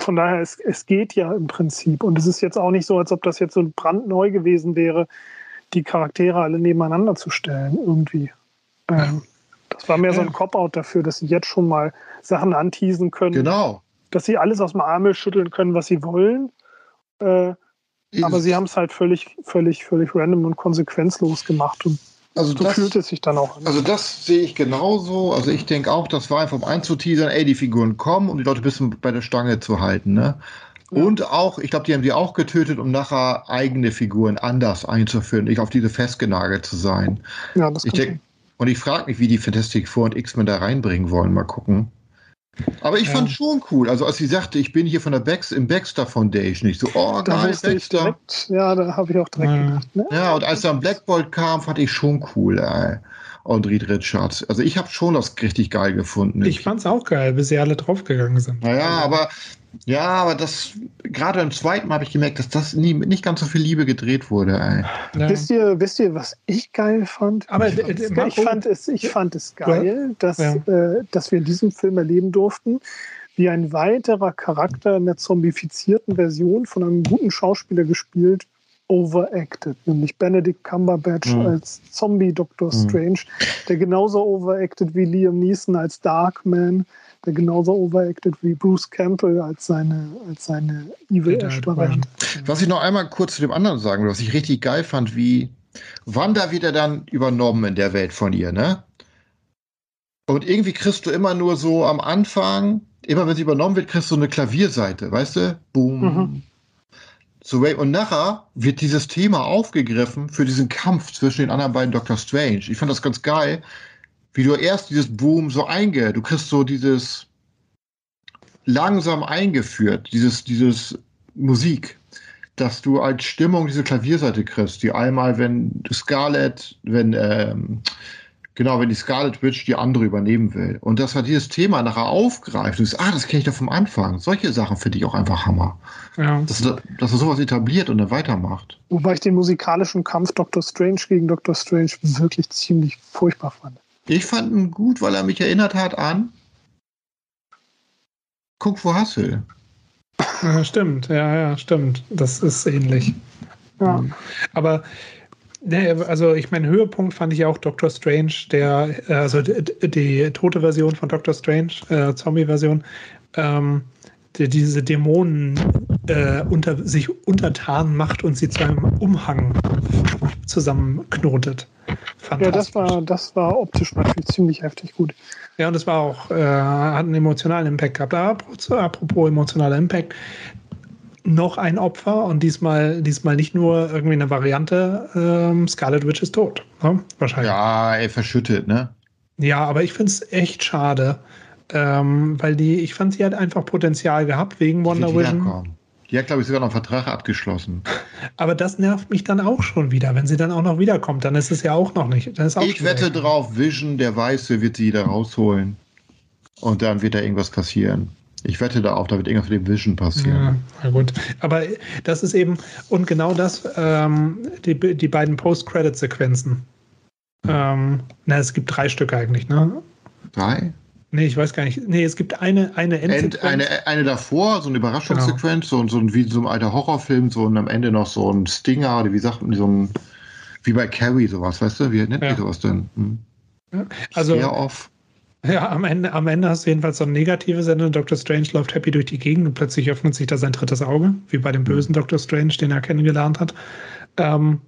von daher, es, es geht ja im Prinzip. Und es ist jetzt auch nicht so, als ob das jetzt so brandneu gewesen wäre, die Charaktere alle nebeneinander zu stellen, irgendwie. Ähm, das war mehr so ein. Cop-Out dafür, dass sie jetzt schon mal Sachen anteasen können. Genau. dass sie alles aus dem Arme schütteln können, was sie wollen. Äh, aber sie haben es halt völlig, völlig, völlig random und konsequenzlos gemacht. Und also so das, fühlt es sich dann auch an. Also das sehe ich genauso. Also ich denke auch, das war einfach um einzuteasern, ey, die Figuren kommen, um die Leute ein bisschen bei der Stange zu halten. Ne? Ja. Und auch, ich glaube, die haben die auch getötet, um nachher eigene Figuren anders einzuführen, nicht auf diese festgenagelt zu sein. Ja, das ich denk, Und ich frage mich, wie die Fantastic Four und X-Men da reinbringen wollen. Mal gucken. Aber ich ja. fand schon cool. Also als sie sagte, ich bin hier von der Bax im Baxter Foundation, ich so, oh da geil, Baxter. Direkt, ja, da habe ich auch direkt ja. gedacht. Ne? Ja, und als dann Black Bolt kam, fand ich schon cool, ey. Und Reed Richards. Also ich habe schon das richtig geil gefunden. Ich fand's auch geil, bis sie alle draufgegangen sind. Naja, aber ja, aber das gerade im zweiten Mal habe ich gemerkt, dass das nie, nicht ganz so viel Liebe gedreht wurde. Ey. Ja. Wisst, ihr, wisst ihr, was ich geil fand? Aber ich, ich, fand, es, ich fand es geil, dass, ja. äh, dass wir in diesem Film erleben durften, wie ein weiterer Charakter in der zombifizierten Version von einem guten Schauspieler gespielt overacted, nämlich Benedict Cumberbatch mhm. als Zombie Doctor mhm. Strange, der genauso overacted wie Liam Neeson als Darkman, der genauso overacted wie Bruce Campbell als seine, als seine Evil Ash-Variante. Was ich noch einmal kurz zu dem anderen sagen will, was ich richtig geil fand, wie Wanda wird er dann übernommen in der Welt von ihr, ne? Und irgendwie kriegst du immer nur so am Anfang, immer wenn sie übernommen wird, kriegst du eine Klavierseite, weißt du? Boom. Mhm. So, und nachher wird dieses Thema aufgegriffen für diesen Kampf zwischen den anderen beiden Doctor Strange. Ich fand das ganz geil, wie du erst dieses Boom so einge, du kriegst so dieses langsam eingeführt, dieses, dieses Musik, dass du als Stimmung diese Klavierseite kriegst, die einmal, wenn Scarlett, wenn, ähm, genau, wenn die Scarlet Witch die andere übernehmen will. Und dass er dieses Thema nachher aufgreift und sagt, ah, das kenne ich doch vom Anfang. Solche Sachen finde ich auch einfach Hammer. Ja. Dass, dass er sowas etabliert und dann weitermacht. Wobei ich den musikalischen Kampf Doctor Strange gegen Doctor Strange wirklich ziemlich furchtbar fand. Ich fand ihn gut, weil er mich erinnert hat an Guck, wo Hassel. Ja, stimmt, ja, ja, stimmt. Das ist ähnlich. Ja. Aber also ich meine, Höhepunkt fand ich auch Doctor Strange, der, also die, die tote Version von Doctor Strange, äh, Zombie-Version, ähm, der diese Dämonen äh, unter sich untertan macht und sie zu einem Umhang zusammenknotet. Ja, das war, das war optisch natürlich ziemlich heftig gut. Ja, und das war auch, äh, hat einen emotionalen Impact gehabt. Apropos, apropos emotionaler Impact, noch ein Opfer und diesmal, diesmal nicht nur irgendwie eine Variante, ähm, Scarlet Witch ist tot. Ne? Wahrscheinlich. Ja, ey, verschüttet, ne? Ja, aber ich finde es echt schade, ähm, weil die, ich fand, sie hat einfach Potenzial gehabt wegen Wonder Vision. Die hat, glaube ich, sogar noch einen Vertrag abgeschlossen. Aber das nervt mich dann auch schon wieder. Wenn sie dann auch noch wiederkommt, dann ist es ja auch noch nicht. Auch ich wette weg. drauf, Vision, der Weiße, wird sie wieder rausholen. Und dann wird da irgendwas passieren. Ich wette da auch, da wird irgendwas mit dem Vision passieren. Ja, na gut. Aber das ist eben, und genau das, ähm, die, die beiden Post-Credit-Sequenzen. Ähm, na, es gibt drei Stück eigentlich, ne? Drei? Nee, ich weiß gar nicht. Nee, es gibt eine, eine End, eine, eine davor, so eine Überraschungssequenz, genau. so, so wie so ein alter Horrorfilm, so und am Ende noch so ein Stinger oder wie sagt man, so ein, wie bei Carrie sowas, weißt du? Wie nennt ja. sowas denn? Hm. Ja, also, Sehr off. Ja, am Ende, am Ende hast du jedenfalls so ein negatives Ende. Dr. Strange läuft happy durch die Gegend und plötzlich öffnet sich da sein drittes Auge, wie bei dem hm. bösen mhm. Dr. Strange, den er kennengelernt hat. Ähm,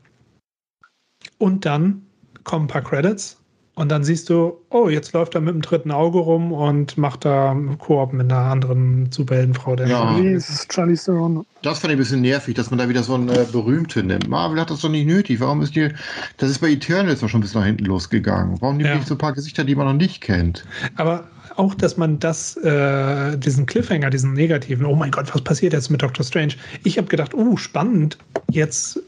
und dann kommen ein paar Credits und dann siehst du, oh, jetzt läuft er mit dem dritten Auge rum und macht da Koop mit einer anderen Superheldenfrau. Der ja, das ist Charlie Theron. Das fand ich ein bisschen nervig, dass man da wieder so eine äh, berühmte nimmt. Marvel hat das doch nicht nötig. Warum ist die, das ist bei Eternals doch schon ein bisschen nach hinten losgegangen. Warum nimmt ja. nicht so ein paar Gesichter, die man noch nicht kennt? Aber auch, dass man das, äh, diesen Cliffhanger, diesen negativen, oh mein Gott, was passiert jetzt mit Doctor Strange? Ich habe gedacht, oh, spannend, jetzt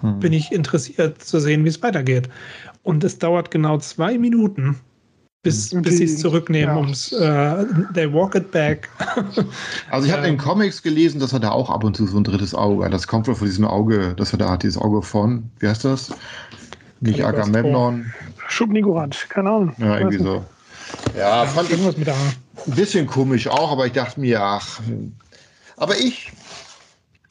hm. bin ich interessiert zu sehen, wie es weitergeht. Und es dauert genau zwei Minuten, bis, bis sie es zurücknehmen, ja. ums uh, They Walk It Back. also ich habe in den Comics gelesen, dass er da auch ab und zu so ein drittes Auge hat. Das kommt wohl von diesem Auge, dass er da hat, dieses Auge von, wie heißt das? Nicht Agamemnon. Schubnigurant, keine Ahnung. Ja, irgendwie so. Ja, fand ich mit ein bisschen komisch auch, aber ich dachte mir, ach. Aber ich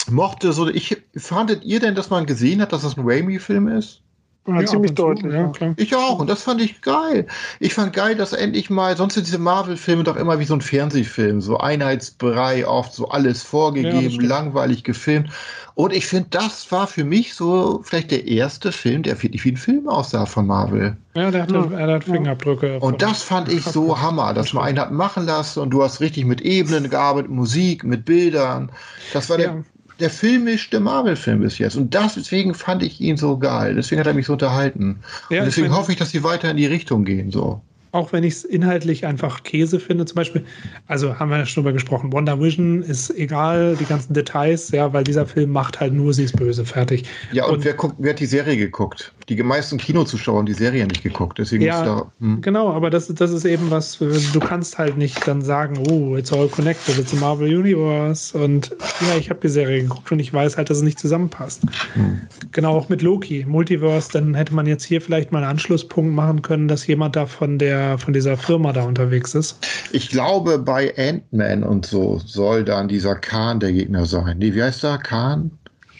mochte so, ich fandet ihr denn, dass man gesehen hat, dass das ein Raimi-Film ist? Ja, ziemlich deutlich. Ja, klar. Ich auch, und das fand ich geil. Ich fand geil, dass endlich mal, sonst sind diese Marvel-Filme doch immer wie so ein Fernsehfilm, so Einheitsbrei, oft so alles vorgegeben, langweilig gefilmt. Und ich finde, das war für mich so vielleicht der erste Film, der wirklich wie ein Film aussah von Marvel. Ja, der hatte, ja. er hat Fingerabdrücke. Und das fand ich so Hammer, dass man einen hat machen lassen und du hast richtig mit Ebenen gearbeitet, Musik, mit Bildern. Das war ja. der, der filmischste Marvel-Film bis jetzt. Und das, deswegen fand ich ihn so geil. Deswegen hat er mich so unterhalten. Ja, und deswegen ich mein, hoffe ich, dass sie weiter in die Richtung gehen. So auch wenn ich es inhaltlich einfach Käse finde, zum Beispiel, also haben wir ja schon drüber gesprochen, Wonder Vision ist egal, die ganzen Details, ja, weil dieser Film macht halt nur, sie ist böse, fertig. Ja, und, und wer, guckt, wer hat die Serie geguckt? Die meisten Kinozuschauer haben die Serie nicht geguckt, deswegen ja, da, hm. Genau, aber das, das ist eben was, du kannst halt nicht dann sagen, oh, it's all connected, it's a Marvel Universe und ja, ich habe die Serie geguckt und ich weiß halt, dass es nicht zusammenpasst. Hm. Genau, auch mit Loki, Multiverse, dann hätte man jetzt hier vielleicht mal einen Anschlusspunkt machen können, dass jemand da von der von dieser Firma da unterwegs ist. Ich glaube, bei Ant-Man und so soll dann dieser Khan der Gegner sein. Nee, wie heißt der? Khan?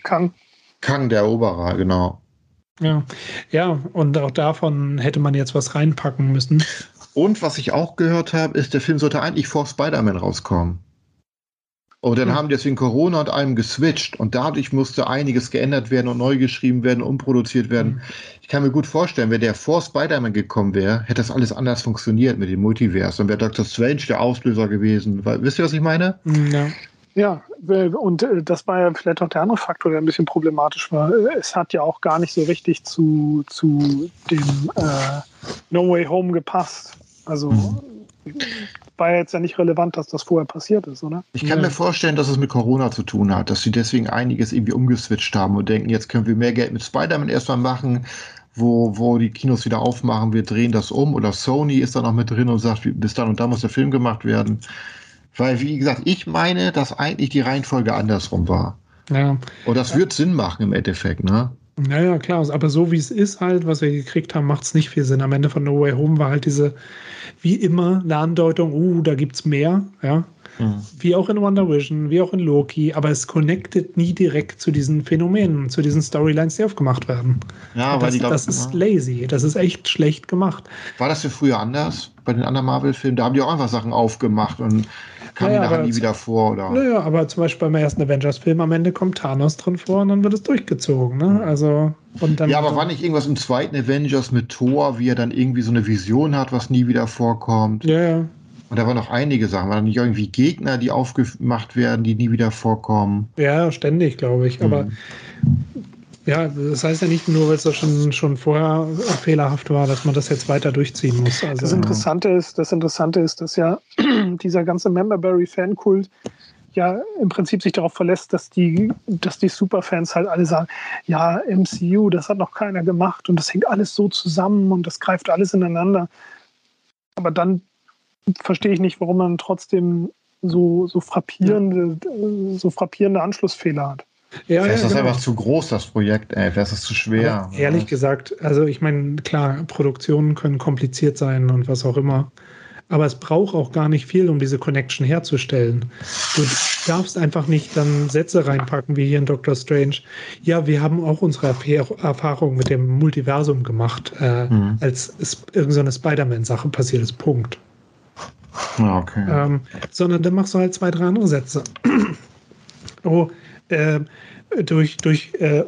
Kang. Kang, der Oberer, genau. Ja. ja, und auch davon hätte man jetzt was reinpacken müssen. Und was ich auch gehört habe, ist, der Film sollte eigentlich vor Spider-Man rauskommen. Und dann ja. haben die deswegen Corona und allem geswitcht und dadurch musste einiges geändert werden und neu geschrieben werden, umproduziert werden. Mhm. Ich kann mir gut vorstellen, wenn der vor Spider-Man gekommen wäre, hätte das alles anders funktioniert mit dem Multiverse. Dann wäre Dr. Strange der Auslöser gewesen. Wisst ihr, was ich meine? Mhm, ja. Ja, und äh, das war ja vielleicht auch der andere Faktor, der ein bisschen problematisch war. Es hat ja auch gar nicht so richtig zu, zu dem äh, No Way Home gepasst. Also war jetzt ja nicht relevant, dass das vorher passiert ist, oder? Ich kann mir vorstellen, dass es mit Corona zu tun hat, dass sie deswegen einiges irgendwie umgeswitcht haben und denken, jetzt können wir mehr Geld mit Spider-Man erstmal machen, wo, wo die Kinos wieder aufmachen, wir drehen das um oder Sony ist da noch mit drin und sagt, bis dann und da muss der Film gemacht werden. Weil, wie gesagt, ich meine, dass eigentlich die Reihenfolge andersrum war. Ja. Und das wird Sinn machen im Endeffekt, ne? Naja, klar, aber so wie es ist halt, was wir gekriegt haben, macht es nicht viel Sinn. Am Ende von No Way Home war halt diese, wie immer, eine Andeutung, uh, da gibt's mehr, ja. Mhm. Wie auch in Wonder Vision, wie auch in Loki, aber es connectet nie direkt zu diesen Phänomenen, zu diesen Storylines, die aufgemacht werden. Ja, weil das, die, glaub, das ist lazy, das ist echt schlecht gemacht. War das für früher anders? Bei den anderen Marvel-Filmen, da haben die auch einfach Sachen aufgemacht und kam naja, die nachher nie wieder vor, oder? Naja, aber zum Beispiel beim ersten Avengers-Film am Ende kommt Thanos drin vor und dann wird es durchgezogen, ne? Also, und dann. Ja, aber war nicht irgendwas im zweiten Avengers mit Thor, wie er dann irgendwie so eine Vision hat, was nie wieder vorkommt? Ja, ja. Und da waren noch einige Sachen. Waren nicht irgendwie Gegner, die aufgemacht werden, die nie wieder vorkommen? Ja, ständig, glaube ich. Aber mhm. Ja, das heißt ja nicht nur, weil es da schon, schon vorher fehlerhaft war, dass man das jetzt weiter durchziehen muss. Also, das, Interessante ist, das Interessante ist, dass ja dieser ganze Memberberry-Fankult ja im Prinzip sich darauf verlässt, dass die, dass die Superfans halt alle sagen, ja, MCU, das hat noch keiner gemacht und das hängt alles so zusammen und das greift alles ineinander. Aber dann verstehe ich nicht, warum man trotzdem so, so frappierende, so frappierende Anschlussfehler hat. Ja, Vielleicht ja, ist das genau. einfach zu groß, das Projekt, ey. Vielleicht ist das zu schwer. Aber ehrlich gesagt, also ich meine, klar, Produktionen können kompliziert sein und was auch immer. Aber es braucht auch gar nicht viel, um diese Connection herzustellen. Du darfst einfach nicht dann Sätze reinpacken, wie hier in Doctor Strange. Ja, wir haben auch unsere Erfahrung mit dem Multiversum gemacht, äh, mhm. als irgendeine Spider-Man-Sache passiert ist. Punkt. Okay. Ähm, sondern dann machst du halt zwei, drei andere Sätze. oh, äh, durch, durch äh,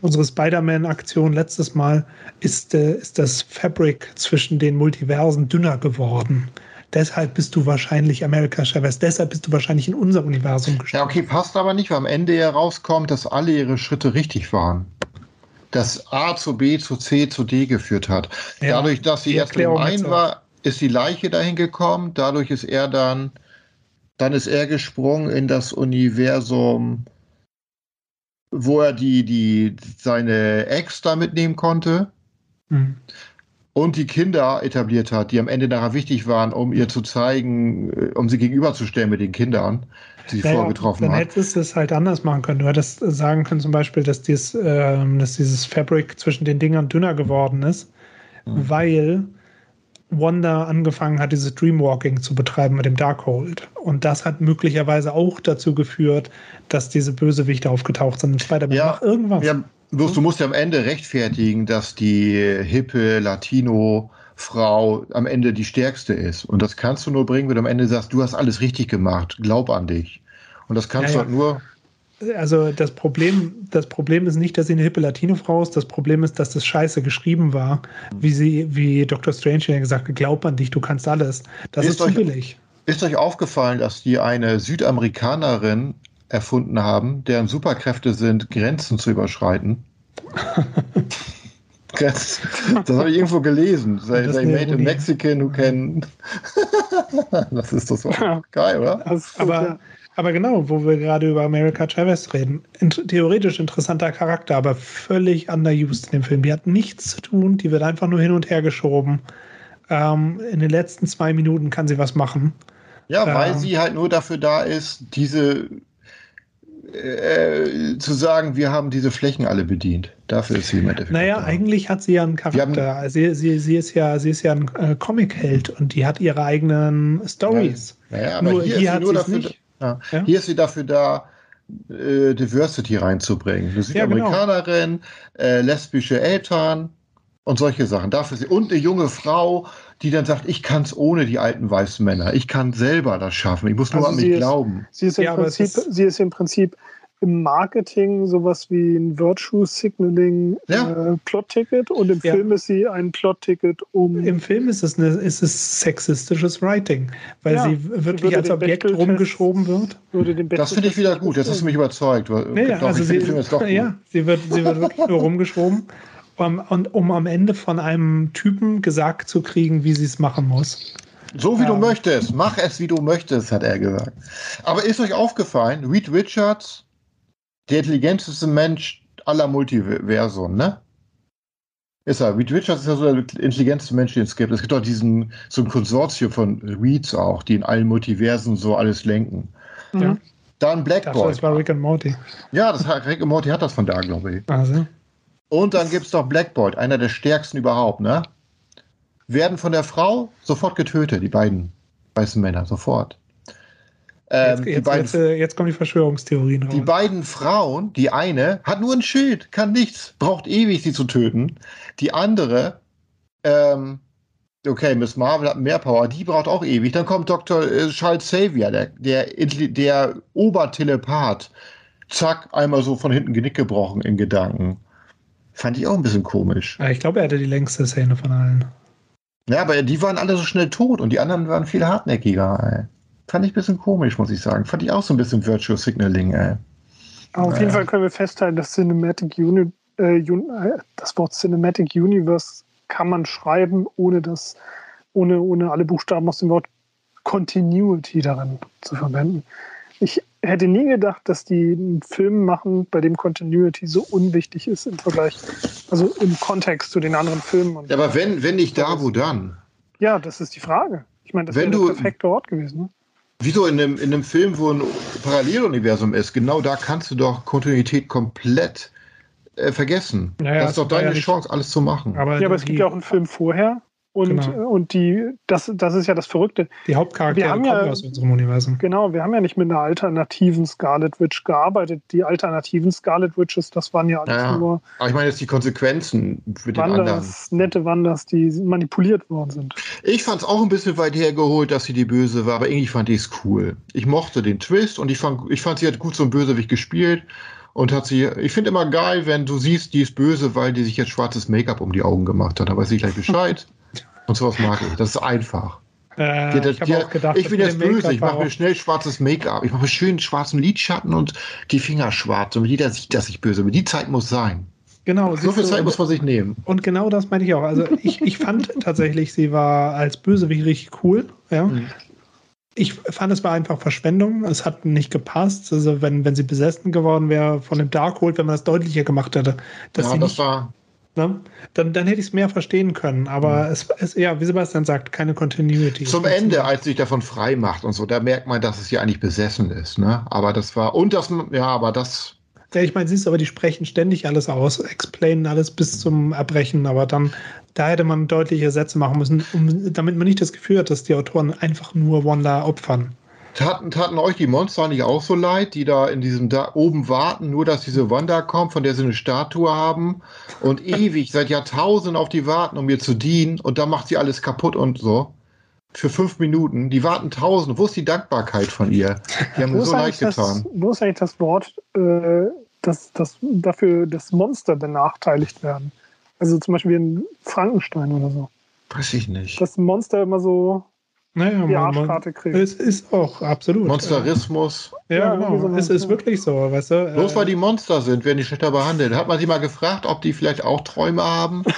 unsere Spider-Man-Aktion letztes Mal ist, äh, ist das Fabric zwischen den Multiversen dünner geworden. Deshalb bist du wahrscheinlich America Chavez. Deshalb bist du wahrscheinlich in unser Universum gestorben. Ja, okay, passt aber nicht, weil am Ende ja rauskommt, dass alle ihre Schritte richtig waren. Dass A zu B zu C zu D geführt hat. Ja, Dadurch, dass sie erst im einen war, ist die Leiche dahin gekommen. Dadurch ist er dann dann ist er gesprungen in das Universum, wo er die, die, seine Ex da mitnehmen konnte. Mhm. Und die Kinder etabliert hat, die am Ende nachher wichtig waren, um ihr zu zeigen, äh, um sie gegenüberzustellen mit den Kindern, die sie naja, vorgetroffen dann hat. Dann hättest du es halt anders machen können. Du hättest sagen können, zum Beispiel, dass, dies, äh, dass dieses Fabric zwischen den Dingern dünner geworden ist, mhm. weil Wanda angefangen hat, dieses Dreamwalking zu betreiben mit dem Darkhold. Und das hat möglicherweise auch dazu geführt, dass diese Bösewichte aufgetaucht sind in Spider-Man. Ja, irgendwas. Ja, Bloß du musst ja am Ende rechtfertigen, dass die hippe Latino-Frau am Ende die stärkste ist. Und das kannst du nur bringen, wenn du am Ende sagst, du hast alles richtig gemacht, glaub an dich. Und das kannst ja, du halt nur. Also das Problem, das Problem ist nicht, dass sie eine hippe Latino-Frau ist. Das Problem ist, dass das scheiße geschrieben war, wie sie, wie Dr. Strange ja gesagt hat, glaub an dich, du kannst alles. Das ist, ist zu billig. Ist euch aufgefallen, dass die eine Südamerikanerin erfunden haben, deren Superkräfte sind, Grenzen zu überschreiten? das habe ich irgendwo gelesen. Say, they made a Mexican who can. das ist das geil, oder? aber, aber genau, wo wir gerade über America Chavez reden. Theoretisch interessanter Charakter, aber völlig underused in dem Film. Die hat nichts zu tun, die wird einfach nur hin und her geschoben. Ähm, in den letzten zwei Minuten kann sie was machen. Ja, weil ähm, sie halt nur dafür da ist, diese äh, zu sagen, wir haben diese Flächen alle bedient. Dafür ist sie im Endeffekt. Naja, da. eigentlich hat sie ja einen Charakter. Haben, sie, sie, sie, ist ja, sie ist ja ein äh, Comic-Held und die hat ihre eigenen Stories. Naja, aber nur, hier, hier hat nur dafür, nicht. Ja. Ja? Hier ist sie dafür da, äh, Diversity reinzubringen. Eine Südamerikanerin, ja, genau. äh, lesbische Eltern und solche Sachen. Dafür sie. Und eine junge Frau, die dann sagt, ich kann es ohne die alten weißen Männer. Ich kann selber das schaffen. Ich muss nur also an mich ist, glauben. Sie ist, im ja, Prinzip, ist sie ist im Prinzip im Marketing sowas wie ein Virtue Signaling ja. äh, Plot-Ticket und im ja. Film ist sie ein Plot-Ticket um. Im Film ist es, eine, ist es sexistisches Writing, weil ja. sie wirklich als Objekt rumgeschoben wird. das finde ich wieder gut, das hast du mich überzeugt. Nee, also sie, ja, sie wird, sie wird wirklich nur rumgeschoben um, und, um am Ende von einem Typen gesagt zu kriegen, wie sie es machen muss. So wie ja. du möchtest, mach es wie du möchtest, hat er gesagt. Aber ist euch aufgefallen, Reed Richards, der intelligenteste Mensch aller Multiversum, ne? Ist er. Reed Richards ist ja so der intelligenteste Mensch, den es gibt. Es gibt auch diesen, so ein Konsortium von Reeds auch, die in allen Multiversen so alles lenken. Ja. Dann Blackboard. Das war Rick and Morty. Ja, das hat, Rick and Morty hat das von da, glaube ich. Also. Und dann gibt es noch Blackboard, einer der stärksten überhaupt, ne? Werden von der Frau sofort getötet, die beiden weißen Männer, sofort. Ähm, jetzt, jetzt, beiden, jetzt, äh, jetzt, kommen die Verschwörungstheorien raus. Die beiden Frauen, die eine hat nur ein Schild, kann nichts, braucht ewig, sie zu töten. Die andere, ähm, okay, Miss Marvel hat mehr Power, die braucht auch ewig. Dann kommt Dr. Äh, Charles Xavier, der, der, der Obertelepath. Zack, einmal so von hinten Genick gebrochen in Gedanken. Fand ich auch ein bisschen komisch. Ich glaube, er hatte die längste Szene von allen. Ja, aber die waren alle so schnell tot und die anderen waren viel hartnäckiger. Ey. Fand ich ein bisschen komisch, muss ich sagen. Fand ich auch so ein bisschen Virtual Signaling. Ey. Auf jeden Fall können wir festhalten, dass Cinematic Uni äh, äh, das Wort Cinematic Universe kann man schreiben, ohne das, ohne, ohne alle Buchstaben aus dem Wort Continuity darin zu verwenden. Ich hätte nie gedacht, dass die einen Film machen, bei dem Continuity so unwichtig ist im Vergleich, also im Kontext zu den anderen Filmen. ja, aber wenn, wenn nicht da, wo dann? Ja, das ist die Frage. Ich meine, das wäre der perfekte Ort gewesen. Wieso in einem, in einem Film, wo ein Paralleluniversum ist, genau da kannst du doch Kontinuität komplett äh, vergessen. Naja, das ist doch deine ja Chance, alles zu machen. Aber ja, aber es gibt ja auch einen Film vorher, und, genau. und die, das, das ist ja das Verrückte. Die Hauptcharaktere kommen ja, aus unserem Universum. Genau, wir haben ja nicht mit einer alternativen Scarlet Witch gearbeitet. Die alternativen Scarlet Witches, das waren ja alles ja, nur. Aber ich meine jetzt die Konsequenzen für den Wanders, anderen. Nette Wanders, die manipuliert worden sind. Ich fand es auch ein bisschen weit hergeholt, dass sie die Böse war, aber irgendwie fand ich es cool. Ich mochte den Twist und ich fand, ich fand, sie hat gut so ein Bösewicht gespielt und hat sie, ich finde immer geil, wenn du siehst, die ist böse, weil die sich jetzt schwarzes Make-up um die Augen gemacht hat. Da weiß ich gleich Bescheid. Und sowas mag ich. Das ist einfach. Äh, die, ich, die, gedacht, ich bin jetzt böse, ich mache mir schnell schwarzes Make-up. Ich mache mir schön schwarzen Lidschatten und die Finger schwarz. Und jeder sieht, dass ich böse bin. Die Zeit muss sein. Genau. So viel Zeit muss man sich nehmen. Und genau das meine ich auch. Also ich, ich fand tatsächlich, sie war als Bösewicht richtig cool. Ja. Mhm. Ich fand, es war einfach Verschwendung. Es hat nicht gepasst. Also wenn, wenn sie besessen geworden wäre von dem Darkhold, wenn man das deutlicher gemacht hätte, dass ja, sie das nicht, war Ne? Dann, dann hätte ich es mehr verstehen können. Aber mhm. es ist, ja, wie Sebastian sagt, keine Continuity. Zum Ende, als sich davon frei macht und so, da merkt man, dass es hier eigentlich besessen ist. Ne? Aber das war, und das, ja, aber das. Ja, ich meine, siehst du, aber die sprechen ständig alles aus, explainen alles bis zum Erbrechen, aber dann, da hätte man deutliche Sätze machen müssen, um, damit man nicht das Gefühl hat, dass die Autoren einfach nur Wanda opfern. Taten, taten euch die Monster nicht auch so leid, die da in diesem da oben warten, nur dass diese Wanda kommt, von der sie eine Statue haben und ewig seit Jahrtausenden auf die warten, um ihr zu dienen und dann macht sie alles kaputt und so. Für fünf Minuten. Die warten tausend. Wo ist die Dankbarkeit von ihr? Die haben Wo mir so leid eigentlich das, getan. wo ist eigentlich das Wort, äh, dass, dass dafür das Monster benachteiligt werden? Also zum Beispiel in Frankenstein oder so. Weiß ich nicht. Dass ein Monster immer so Naja, die man, Arschkarte kriegt. es ist auch absolut. Monsterismus. Ja, Ja, genau. so es ist wirklich so, weißt du? Bloß äh, weil die Monster sind, werden die schlechter behandelt. Hat man sie mal gefragt, ob die vielleicht auch Träume haben?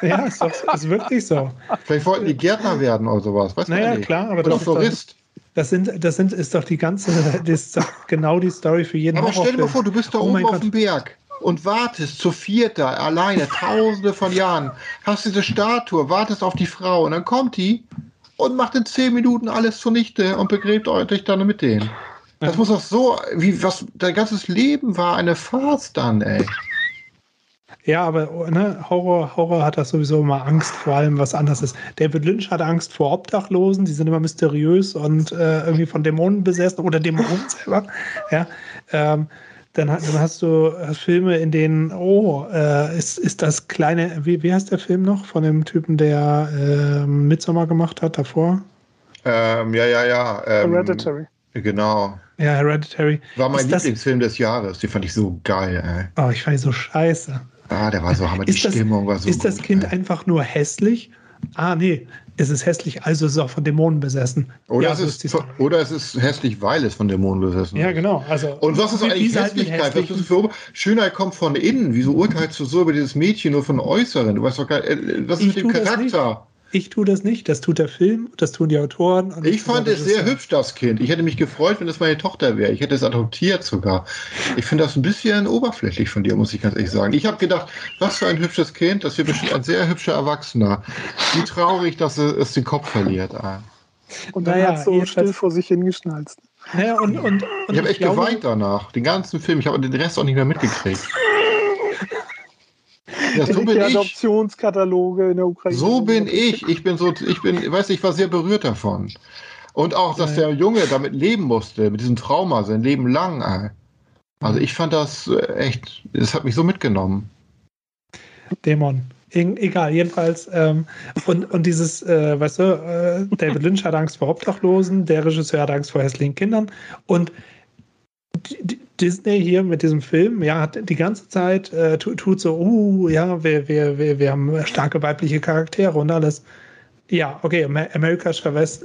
Ja, ist, doch, ist wirklich so. Vielleicht wollten die Gärtner werden oder sowas. Weiß Naja, nicht. klar, aber Oder das ist, doch, Florist. das sind, das sind, ist doch die ganze, das ist doch genau die Story für jeden Aber stell dir mal vor, du bist da Oh oben auf Gott. dem Berg und wartest zu viert da, alleine, tausende von Jahren, hast diese Statue, wartest auf die Frau und dann kommt die und macht in zehn Minuten alles zunichte und begräbt euch dann mit denen. Das muss doch so, wie was dein ganzes Leben war eine Farce dann, ey. Ja, aber ne, Horror, Horror hat das sowieso immer Angst vor allem, was anders ist. David Lynch hat Angst vor Obdachlosen, die sind immer mysteriös und äh, irgendwie von Dämonen besessen oder Dämonen selber. Ja, ähm, dann, dann hast du Filme, in denen, oh, äh, ist, ist das kleine, wie, wie heißt der Film noch von dem Typen, der äh, Midsommar gemacht hat davor? Ähm, ja, ja, ja. Ähm, Hereditary. Genau. Ja, Hereditary. War mein Ist das- Lieblingsfilm des Jahres. Die fand ich so geil, ey. Oh, ich fand die so scheiße. Ah, der war so hammer. Die Ist das, Stimmung war so ist das gut, Kind ey. einfach nur hässlich? Ah, nee, es ist hässlich, also ist es auch von Dämonen besessen. Oder, ja, es so ist, oder es ist hässlich, weil es von Dämonen besessen Ja, ist. genau. Also, Und was ist eigentlich sie halt Hässlichkeit? Was für Schönheit kommt von innen. Wieso urteilst du so über dieses Mädchen nur von Äußeren? Du weißt doch gar äh, was ist Ich mit dem Charakter? Ich tue das nicht, das tut der Film, das tun die Autoren. und Ich das fand es sehr hübsch, das Kind. Ich hätte mich gefreut, wenn es meine Tochter wäre. Ich hätte es adoptiert sogar. Ich finde das ein bisschen oberflächlich von dir, muss ich ganz ehrlich sagen. Ich habe gedacht, was für ein hübsches Kind, das wird bestimmt ein sehr hübscher Erwachsener. Wie traurig, dass es, den Kopf verliert. ah. Und dann Naja, hat so still vor sich hingeschnalzt. Ja, und, und, und Ich habe echt glaube, geweint danach. Den ganzen Film. Ich habe den Rest auch nicht mehr mitgekriegt. Ja, so Die bin ich. Adoptionskataloge in der Ukraine. So bin ich. Ich bin so, ich bin, weiß ich war sehr berührt davon. Und auch, dass der Junge damit leben musste, mit diesem Trauma, sein Leben lang. ey. Also ich fand das äh, echt, es hat mich so mitgenommen. Dämon. E egal, jedenfalls. Ähm, und, und dieses, äh, weißt du, äh, David Lynch hat Angst vor Obdachlosen, der Regisseur hat Angst vor hässlichen Kindern. Und D- D- Disney hier mit diesem Film, ja, hat die ganze Zeit äh, tu- tut so, uh, ja, wir, wir, wir, wir haben starke weibliche Charaktere und alles. Ja, okay, Amer- America Chavez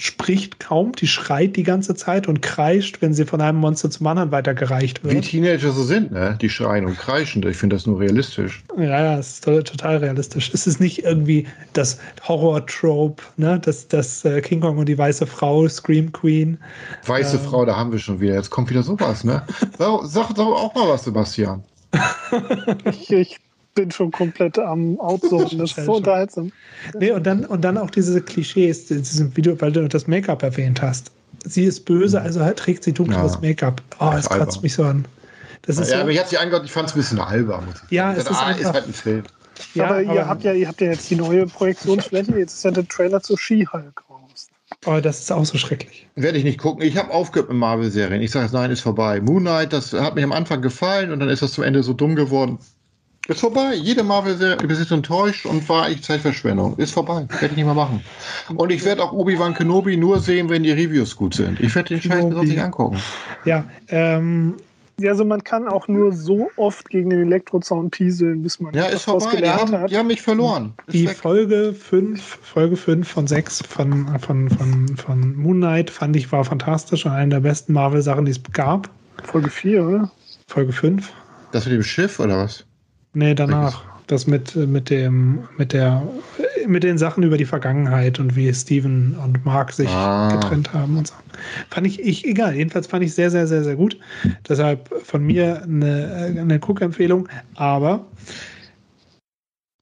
spricht kaum, die schreit die ganze Zeit und kreischt, wenn sie von einem Monster zum anderen weitergereicht Wie wird. Teenager so sind, ne? Die schreien und kreischen. Ich finde das nur realistisch. Ja, ja, es ist to- total realistisch. Es ist nicht irgendwie das Horror-Trope, ne? Das, das äh, King Kong und die weiße Frau, Scream Queen. Weiße Ähm. Frau, da haben wir schon wieder. Jetzt kommt wieder sowas, ne? Sag, sag doch auch mal was, Sebastian. Ich, ich bin schon komplett am Outsourcen. Das ist so unterhaltsam. Nee, und dann, und dann auch diese Klischees, in diesem Video, weil du das Make-up erwähnt hast. Sie ist böse, also halt trägt sie dunkles Ja. Make-up. Oh, das Albern. kratzt mich so an. Das ist Ja, so, aber ich hatte sie angehört, ich fand es ein bisschen albern. Ich Ja, es Das ist ah, einfach- ist halt ein Film. ja, aber ihr aber- habt ja, ihr habt ja jetzt die neue Projektionsfläche. Jetzt ist ja der Trailer zu She-Hulk raus. oh, das ist auch so schrecklich. Werde ich nicht gucken. Ich habe aufgehört mit Marvel-Serien. Ich sage jetzt, nein, ist vorbei. Moon Knight, das hat mich am Anfang gefallen und dann ist das zum Ende so dumm geworden. Ist vorbei. Jede Marvel-Serie ist enttäuscht und war echt Zeitverschwendung. Ist vorbei. Werde ich nicht mehr machen. Und ich werde auch Obi-Wan Kenobi nur sehen, wenn die Reviews gut sind. Ich werde den Scheiß mir sonst nicht angucken. Ja, ähm, Ja, also man kann auch nur so oft gegen den Elektrozaun pieseln, bis man Ja, ist vorbei. Die gelernt haben, hat. die haben mich verloren. Ist die weg. Folge 5, Folge 5 von 6 von, von, von, von Moon Knight fand ich war fantastisch und eine der besten Marvel-Sachen, die es gab. Folge 4, oder? Folge 5. Das mit dem Schiff oder was? Nee, danach. Das mit, mit dem, mit der, mit den Sachen über die Vergangenheit und wie Steven und Mark sich Ah. getrennt haben und so. Fand ich, ich, egal, jedenfalls fand ich sehr, sehr, sehr, sehr gut. Deshalb von mir eine, eine Cook-Empfehlung, aber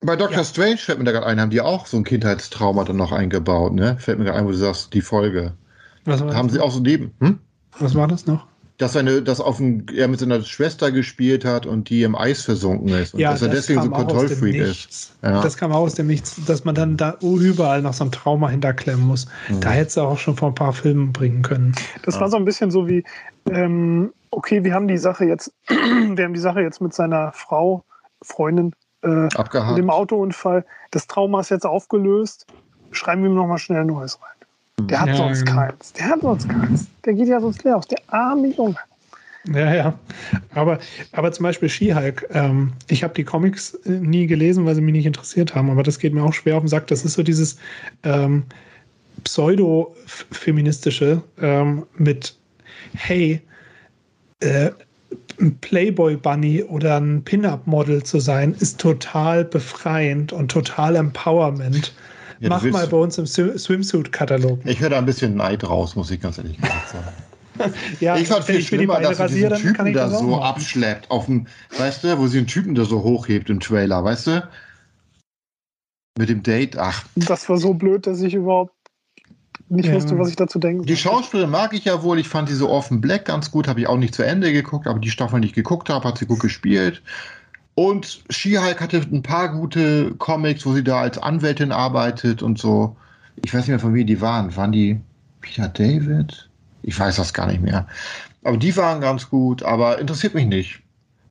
Bei Doctor Ja. Strange fällt mir da gerade ein, haben die auch so ein Kindheitstrauma dann noch eingebaut, ne? Fällt mir gerade ein, wo du sagst, die Folge. was war, Haben das, sie auch so neben. Hm? was war das noch? Dass, seine, dass auf ein, er mit seiner Schwester gespielt hat und die im Eis versunken ist. Und Ja, dass er das deswegen so kam auch aus dem Kontrollfreak ist. Nichts. Ja. Das kam auch aus dem Nichts, dass man dann da überall noch so ein Trauma hinterklemmen muss. Mhm. Da hätte es auch schon vor ein paar Filmen bringen können. Das war so ein bisschen so wie, ähm, okay, wir haben die Sache jetzt, wir haben die Sache jetzt mit seiner Frau, Freundin, äh, Abgehakt. dem Autounfall. Das Trauma ist jetzt aufgelöst. Schreiben wir ihm nochmal schnell ein neues rein. Der hat Ja, sonst genau. keins. Der hat sonst keins. Der geht ja sonst leer aus. Der arme Junge. Ja, ja. Aber, aber zum Beispiel She-Hulk, ähm, ich habe die Comics äh, nie gelesen, weil sie mich nicht interessiert haben, aber das geht mir auch schwer auf den Sack. Das ist so dieses ähm, pseudo-feministische ähm, mit, hey, äh, ein Playboy-Bunny oder ein Pin-Up-Model zu sein, ist total befreiend und total Empowerment. Ja, Mach mal bei uns im Swi- Swimsuit-Katalog. Ich höre da ein bisschen Neid raus, muss ich ganz ehrlich gesagt sagen. Ja, ich fand viel ich schlimmer, dass sie diesen Typen da so machen. abschleppt, auf dem, weißt du, wo sie den Typen da so hochhebt im Trailer, weißt du? Mit dem Date, ach. Das war so blöd, dass ich überhaupt nicht Ja. wusste, was ich dazu denken Die. Schauspielerin mag ich ja wohl, ich fand diese Orphan Black ganz gut, habe ich auch nicht zu Ende geguckt, aber die Staffel, die ich geguckt habe, hat sie gut gespielt. Und She-Hulk hatte ein paar gute Comics, wo sie da als Anwältin arbeitet und so. Ich weiß nicht mehr, von wem die waren. Waren die Peter David? Ich weiß das gar nicht mehr. Aber die waren ganz gut, aber interessiert mich nicht.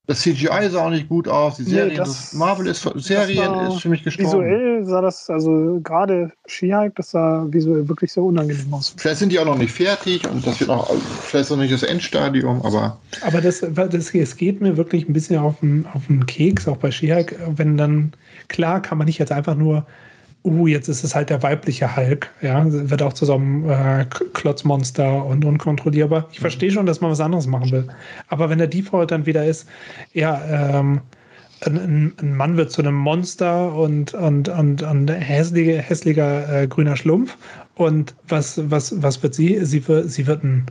Das CGI sah auch nicht gut aus. Die Nee, Serien, das- das, Marvel ist Serien ist für mich gestorben. Visuell sah das, also gerade She-Hulk, das sah visuell wirklich so unangenehm aus. Vielleicht sind die auch noch nicht fertig und das wird noch, vielleicht noch nicht das Endstadium, aber Aber das, das, es geht mir wirklich ein bisschen auf den, auf den Keks, auch bei She-Hulk, wenn dann, klar kann man nicht jetzt einfach nur, uh, jetzt ist es halt der weibliche Hulk, ja, wird auch zu so einem äh, Klotzmonster und unkontrollierbar. Ich verstehe schon, dass man was anderes machen will. Aber wenn der Default dann wieder ist, ja, ähm, ein, ein- Mann wird zu einem Monster und, und, und, und hässliche, hässlicher äh, grüner Schlumpf. Und was, was, was wird sie? Sie wird, sie wird ein,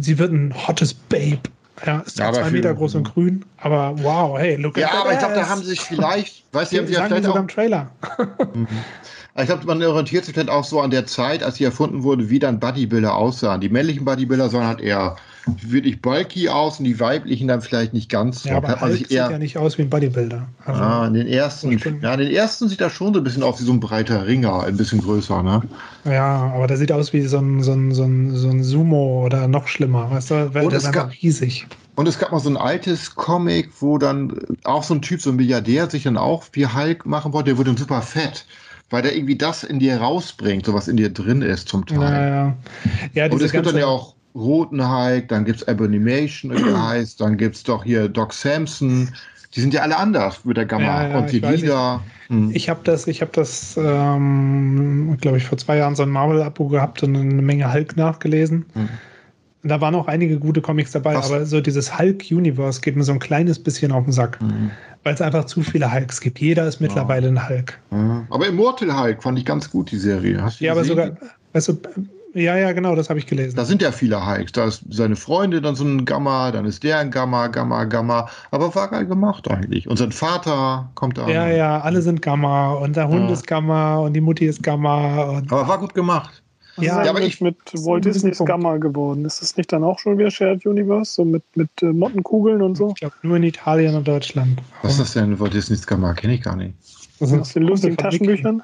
sie wird ein hottes Babe. Ja, ist Ja, zwei Meter groß und grün, aber wow, hey, look ja, at aber ich glaube, da ass. haben sie sich vielleicht, weißt du, die haben Sie sich ja vielleicht auch, im Trailer. ich glaube, man orientiert sich vielleicht auch so an der Zeit, als sie erfunden wurde, wie dann Bodybuilder aussahen. Die männlichen Bodybuilder sahen halt eher wirklich bulky aus und die weiblichen dann vielleicht nicht ganz. Ja, aber hat man sieht ja nicht aus wie ein Bodybuilder. Also, Ah, in den ersten, ja, in den ersten sieht er schon so ein bisschen aus wie so ein breiter Ringer, ein bisschen größer, ne? ja, aber der sieht aus wie so ein, so ein, so ein, so ein Sumo oder noch schlimmer, weißt du? Weil Und der ist gab- riesig. Und es gab mal so ein altes Comic, wo dann auch so ein Typ, so ein Milliardär, sich dann auch wie Hulk machen wollte. Der wurde dann super fett, weil der irgendwie das in dir rausbringt, so was in dir drin ist zum Teil. Naja. Ja, Und diese es gibt dann ja auch roten Hulk, dann gibt es Abomination, wie der heißt, dann gibt es doch hier Doc Samson. Die sind ja alle anders mit der Gamma. Ja, ja, und die Lieder. Hm. Ich habe das, ich habe das, ähm, glaube ich, vor zwei Jahren so ein Marvel-Abo gehabt und eine Menge Hulk nachgelesen. Hm. Da waren auch einige gute Comics dabei, Was? aber so dieses Hulk-Universe geht mir so ein kleines bisschen auf den Sack, Hm. weil es einfach zu viele Hulks gibt. Jeder ist mittlerweile ein Hulk. Ja. Aber Immortal Hulk fand ich ganz gut, die Serie. Ja, aber gesehen? sogar, weißt du, ja, ja, genau, das habe ich gelesen. Da sind ja viele Hulks. Da ist seine Freundin dann so ein Gamma, dann ist der ein Gamma, Gamma, Gamma. Aber war geil gemacht eigentlich. Und sein Vater kommt da. ja, ja, alle sind Gamma und der Hund Ja. ist Gamma und die Mutti ist Gamma und Aber war gut gemacht. Was Ja, ist aber denn ich- mit, mit Walt Disneys Punkt. Gamma geworden? Ist das nicht dann auch schon wieder Shared Universe? So mit, mit äh, Mottenkugeln und so? ich glaube nur in Italien und Deutschland. Was ist das denn? Walt Disney's Gamma? Kenne ich gar nicht. Das Aus den lustigen. Taschenbüchern?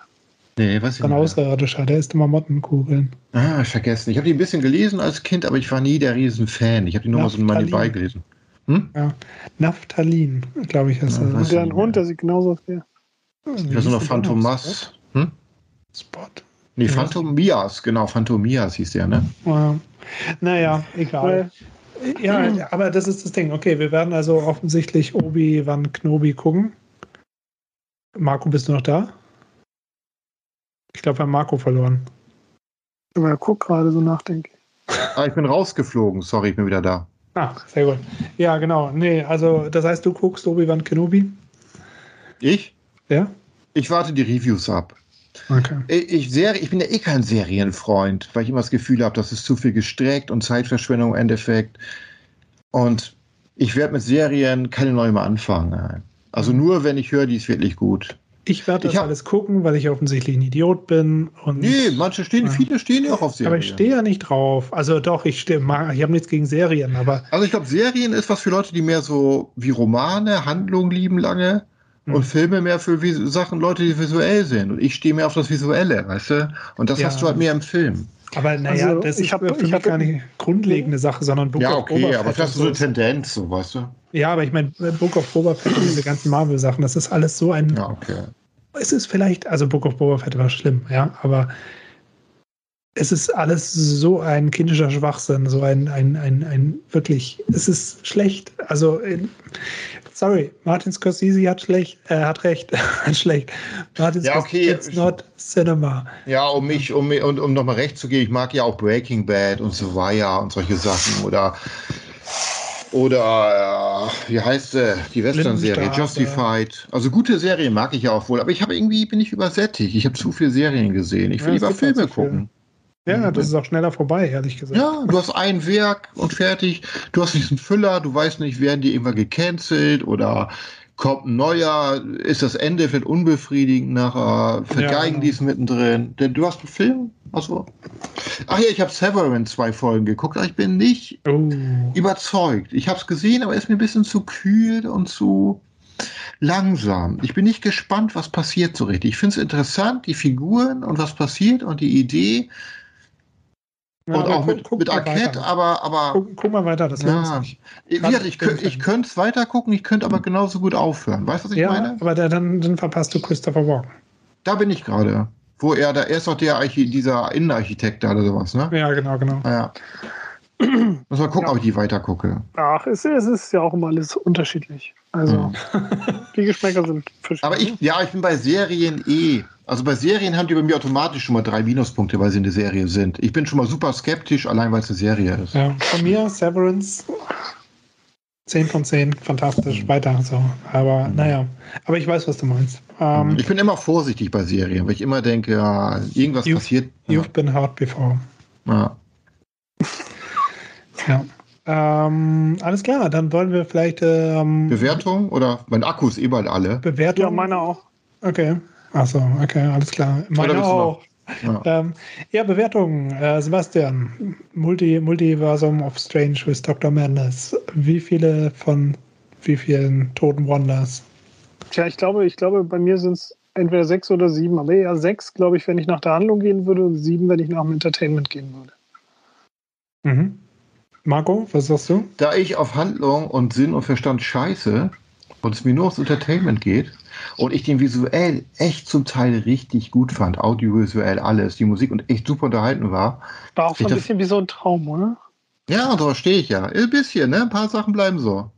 Nee, weiß ich Ein. Außerirdischer, der isst immer Mottenkugeln. Ah, ich vergessen. Ich habe die ein bisschen gelesen als Kind, aber ich war nie der Riesenfan. Ich habe die nur mal so mal nebenbei gelesen. Hm? Ja. Naphthalin, glaube ich, ist Ja, das. was? Und der Hund, der sieht genauso aus wie weiß nur noch Phantomas. Hm? Spot. Nee, Ja. Phantomias, genau, Phantomias hieß der, ne? Ja. Naja, egal. Weil, Ja, aber das ist das Ding. Okay, wir werden also offensichtlich Obi-Wan Knobi gucken. Marco, bist du noch da? Ich glaube, wir haben Marco verloren. aber er guckt gerade so nachdenklich. Ah, ich bin rausgeflogen. Sorry, ich bin wieder da. Ah, sehr gut. Ja, genau. Nee, also das heißt, du guckst Obi-Wan Kenobi? Ich? Ja? Ich warte die Reviews ab. Okay. Ich, ich, Serie, ich bin ja eh kein Serienfreund, weil ich immer das Gefühl habe, das ist zu viel gestreckt und Zeitverschwendung im Endeffekt. Und ich werde mit Serien keine neue mehr anfangen. Also nur, wenn ich höre, die ist wirklich gut. Ich werde das Ich hab- alles gucken, weil ich offensichtlich ein Idiot bin. Und Nee, manche stehen, Ja. viele stehen ja auch auf Serien. aber ich stehe ja nicht drauf. Also doch, ich stehe, ich habe nichts gegen Serien, aber Also ich glaube, Serien ist was für Leute, die mehr so wie Romane, Handlungen lieben lange Hm. und Filme mehr für Sachen, Leute, die visuell sind. Und ich stehe mehr auf das Visuelle, weißt du? Und das Ja. hast du halt mehr im Film. Aber naja, Also, das ich ist hab- für ich mich nicht grundlegende Sache, sondern Book ja, of okay, Boba aber Fett das ist so eine. Tendenz, so, weißt du? Ja, aber ich meine, Book of Boba Fett und diese ganzen Marvel-Sachen, das ist alles so ein. Ja, okay. Es ist vielleicht, also Book of Boba Fett war schlimm, ja, aber es ist alles so ein kindischer Schwachsinn, so ein, ein, ein, ein wirklich, es ist schlecht. Also, sorry, Martin Scorsese hat schlecht, äh, hat recht, hat schlecht. Martin Ja, okay. it's not cinema. Ja, um mich, um und um nochmal recht zu geben, ich mag ja auch Breaking Bad und so weiter und solche Sachen. Oder, oder äh, wie heißt sie? Die Western-Serie. Justified. Also gute Serien mag ich ja auch wohl, aber ich habe irgendwie, bin ich übersättigt. Ich habe zu viele Serien gesehen. Ich will Ja, lieber halt Filme gucken. Ja, das ist auch schneller vorbei, ehrlich gesagt. Ja, du hast ein Werk und fertig. Du hast einen Füller, du weißt nicht, werden die irgendwann gecancelt oder kommt ein neuer, ist das Ende vielleicht unbefriedigend nachher, vergeigen genau. die es mittendrin. Denn du hast einen Film? Achso. Ach ja, ich habe Severance zwei Folgen geguckt, aber ich bin nicht Oh. überzeugt. Ich habe es gesehen, aber ist mir ein bisschen zu kühl und zu langsam. Ich bin nicht gespannt, was passiert so richtig. Ich finde es interessant, die Figuren und was passiert und die Idee Ja, und auch guck- mit, guck mit Arquette, weiter. aber, aber Guck, guck mal weiter, das ja. sich. Wie gesagt, ich, könnt- ich könnte es weiter gucken, ich könnte aber genauso gut aufhören. Weißt du, was ich Ja, meine? aber da, dann, dann verpasst du Christopher Walken. Da bin ich gerade. Wo er da, er ist doch der Archi dieser Innenarchitekt da oder sowas, ne? Ja, genau, genau. Naja. Muss mal gucken, Ja. ob ich die weiter gucke. Ach, es, es ist ja auch immer alles unterschiedlich. Also, die Geschmäcker sind verschieden. Aber ich, ja, ich bin bei Serien eh. Also bei Serien haben die bei mir automatisch schon mal drei Minuspunkte, weil sie eine Serie sind. Ich bin schon mal super skeptisch, allein weil es eine Serie ist. Ja, von mir Severance 10 von 10, fantastisch, weiter so. Aber naja, aber ich weiß, was du meinst. Ähm, Ich bin immer vorsichtig bei Serien, weil ich immer denke, ja, irgendwas You've- passiert. Ja, You've been hurt before. ja. Ja. Ähm, alles klar, dann wollen wir vielleicht ähm, Bewertung oder mein Akku ist eh bald alle. Bewertung. ja, meine auch. Okay. Achso, okay, alles klar. Meine auch. Ja. Ähm, ja, Bewertung. Äh, Sebastian, Multi, Multiversum of Strange with Dr. Madness. Wie viele von wie vielen Toten Wonders? Tja, ich glaube, ich glaube, bei mir sind es entweder sechs oder sieben, aber eher sechs, glaube ich, wenn ich nach der Handlung gehen würde und sieben, wenn ich nach dem Entertainment gehen würde. Mhm. Marco, was sagst du? Da ich auf Handlung und Sinn und Verstand scheiße und es mir nur ums Entertainment geht und ich den visuell echt zum Teil richtig gut fand, audiovisuell alles, die Musik und echt super unterhalten war. War auch so Ich ein darf- bisschen wie so ein Traum, oder? Ja, so stehe ich ja. Ein bisschen, ne? Ein paar Sachen bleiben so.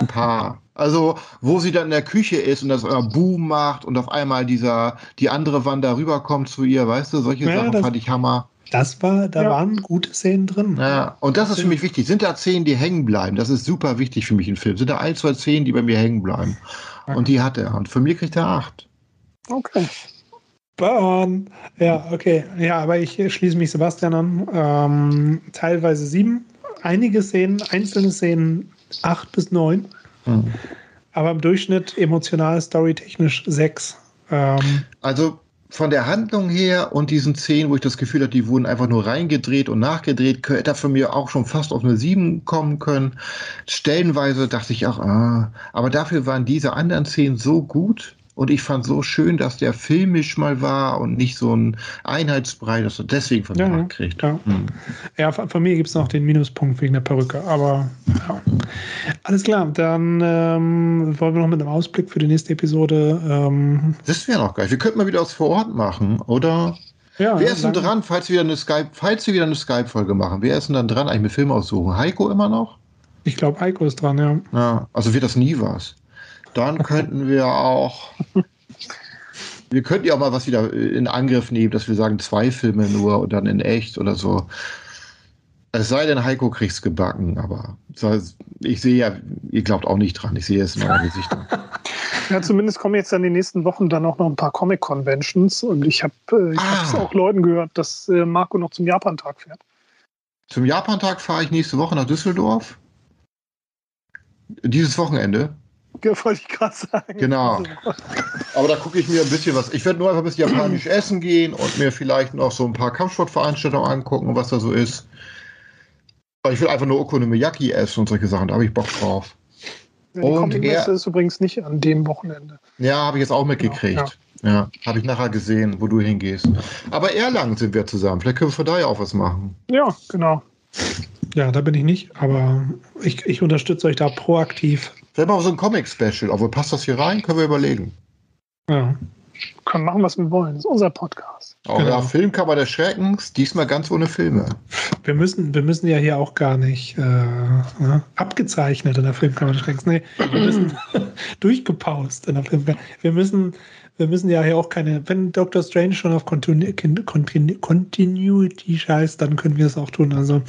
Ein paar. Also, wo sie dann in der Küche ist und das immer Boom macht und auf einmal dieser, die andere Wand da rüberkommt zu ihr, weißt du, solche Ja, Sachen fand ich Hammer. Das war, da Ja. waren gute Szenen drin. Ja, und das ist für mich wichtig. Sind da Szenen, die hängen bleiben? Das ist super wichtig für mich im Film. Sind da ein, zwei Szenen, die bei mir hängen bleiben? Und die hat er. Und für mich kriegt er acht. Okay. Burn. Ja, okay. Ja, aber ich schließe mich Sebastian an. Ähm, teilweise sieben. Einige Szenen, einzelne Szenen acht bis neun. Hm. Aber im Durchschnitt emotional, storytechnisch sechs. Ähm, Also von der Handlung her und diesen Szenen, wo ich das Gefühl hatte, die wurden einfach nur reingedreht und nachgedreht, hätte von mir auch schon fast auf eine 7 kommen können. Stellenweise dachte ich auch, ah, aber dafür waren diese anderen Szenen so gut und ich fand so schön, dass der filmisch mal war und nicht so ein Einheitsbrei, dass er deswegen von mir Ja, kriegt. Ja. Hm. ja, von, mir gibt es noch den Minuspunkt wegen der Perücke. Aber ja. Alles klar, dann ähm, wollen wir noch mit einem Ausblick für die nächste Episode. Ähm, Wissen wir noch nicht. Wir könnten mal wieder was vor Ort machen, oder? ja, Wer ist denn dran, falls wir wieder eine Skype, falls wir wieder eine Skype-Folge machen? Wer ist denn dann dran, eigentlich mit Film aussuchen? Heiko immer noch? Ich glaube, Heiko ist dran, ja. Ja, also wird das nie was. Dann könnten wir auch. Wir könnten ja auch mal was wieder in Angriff nehmen, dass wir sagen, zwei Filme nur und dann in echt oder so. Es sei denn, Heiko kriegt's gebacken, aber ich sehe ja, ihr glaubt auch nicht dran, ich sehe es in euren Gesichtern. Ja, zumindest kommen jetzt in den nächsten Wochen dann auch noch ein paar Comic-Conventions und ich habe äh, ich Ah. auch Leuten gehört, dass äh, Marco noch zum Japan-Tag fährt. Zum Japantag fahre ich nächste Woche nach Düsseldorf. Dieses Wochenende. Wollte ich gerade sagen. Genau. Aber da gucke ich mir ein bisschen was. Ich werde nur einfach ein bisschen japanisch essen gehen und mir vielleicht noch so ein paar Kampfsportveranstaltungen angucken, was da so ist. Weil ich will einfach nur Okonomiyaki essen und solche Sachen. Da habe ich Bock drauf. Ja, die Und er- ist übrigens nicht an dem Wochenende. Ja, habe ich jetzt auch mitgekriegt. Ja, habe ich nachher gesehen, wo du hingehst. Aber Erlangen sind wir zusammen. Vielleicht können wir von daher auch was machen. Ja, genau. Ja, da bin ich nicht, aber ich, ich unterstütze euch da proaktiv. Vielleicht machen wir so ein Comic-Special. Obwohl, passt das hier rein? Können wir überlegen. Ja. Können machen, was wir wollen. Das ist unser Podcast. Auch Genau. ja, Filmkammer des Schreckens, diesmal ganz ohne Filme. Wir müssen, wir müssen ja hier auch gar nicht äh, ne, abgezeichnet in der Filmkammer des Schreckens. Nee, wir müssen durchgepaust in der Filmkammer. Wir müssen, wir müssen ja hier auch keine, wenn Doctor Strange schon auf Continu Continu Continuity scheißt, dann können wir es auch tun. Also,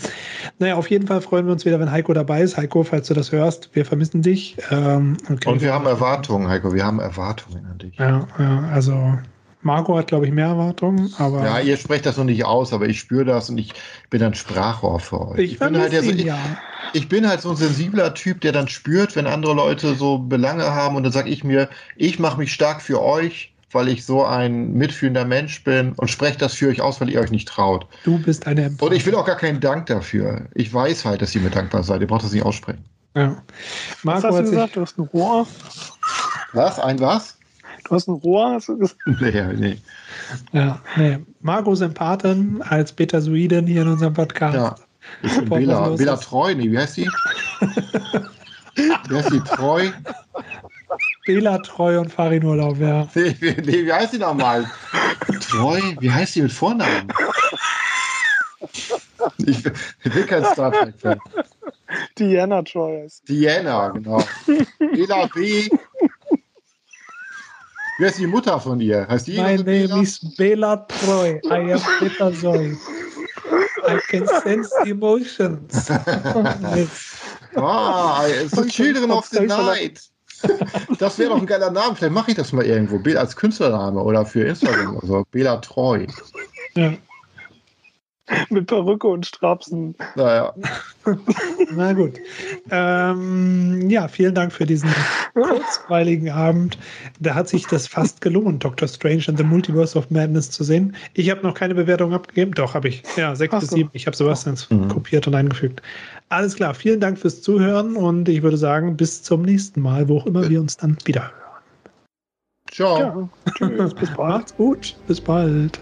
naja, auf jeden Fall freuen wir uns wieder, wenn Heiko dabei ist. Heiko, falls du das hörst, wir vermissen dich. Ähm, okay. Und wir haben Erwartungen, Heiko. Wir haben Erwartungen an dich. Ja, ja, also Marco hat, glaube ich, mehr Erwartungen, aber Ja, ihr sprecht das noch nicht aus, aber ich spüre das und ich bin ein Sprachrohr für euch. ich bin vermisse halt, so, ich, ja. ich bin halt so ein sensibler Typ, der dann spürt, wenn andere Leute so Belange haben und dann sage ich mir, ich mache mich stark für euch, weil ich so ein mitfühlender Mensch bin und spreche das für euch aus, weil ihr euch nicht traut. Du bist eine Und ich will auch gar keinen Dank dafür. Ich weiß halt, dass ihr mir dankbar seid. Ihr braucht das nicht aussprechen. Ja. Was Marco hast hat du sich, gesagt? Du hast ein Rohr. Was? Ein was? Du hast ein Rohr. Hast du gesagt? Nee, nee. ja, nee. Marco Sympathen als Betasoiden hier in unserem Podcast. Ja. Ich bin Bela, Bela. Treu, nee, wie heißt die? wie heißt die? Treu? Bela Treu und Farin Urlaub, ja. Nee, wie- nee, wie heißt die nochmal? Treu? Wie heißt die mit Vornamen? Ich, ich bin kein Star Trek-Fan. Diana Troy ist. Diana, genau. Bela B. Wer ist die Mutter von ihr? Heißt die? My also name Bela? is Bela Treu. I am Betazoid. I can sense emotions. Ah, it's the Children of the Night. Das wäre doch ein geiler Name. Vielleicht mache ich das mal irgendwo. Bela als Künstlername oder für Instagram oder so. Bela Treu. ja. Mit Perücke und Strapsen. Naja. Na gut. Ähm, ja, vielen Dank für diesen kurzweiligen Abend. Da hat sich das fast gelohnt, Doctor Strange and the Multiverse of Madness zu sehen. Ich habe noch keine Bewertung abgegeben. Doch, habe ich. Ja, 6 Ach bis so. 7. Ich habe Sebastians Mhm. kopiert und eingefügt. Alles klar. Vielen Dank fürs Zuhören und ich würde sagen, bis zum nächsten Mal, wo auch immer wir uns dann wieder hören. Ciao. Ja. Tschüss. Bis bald. Macht's gut. Bis bald.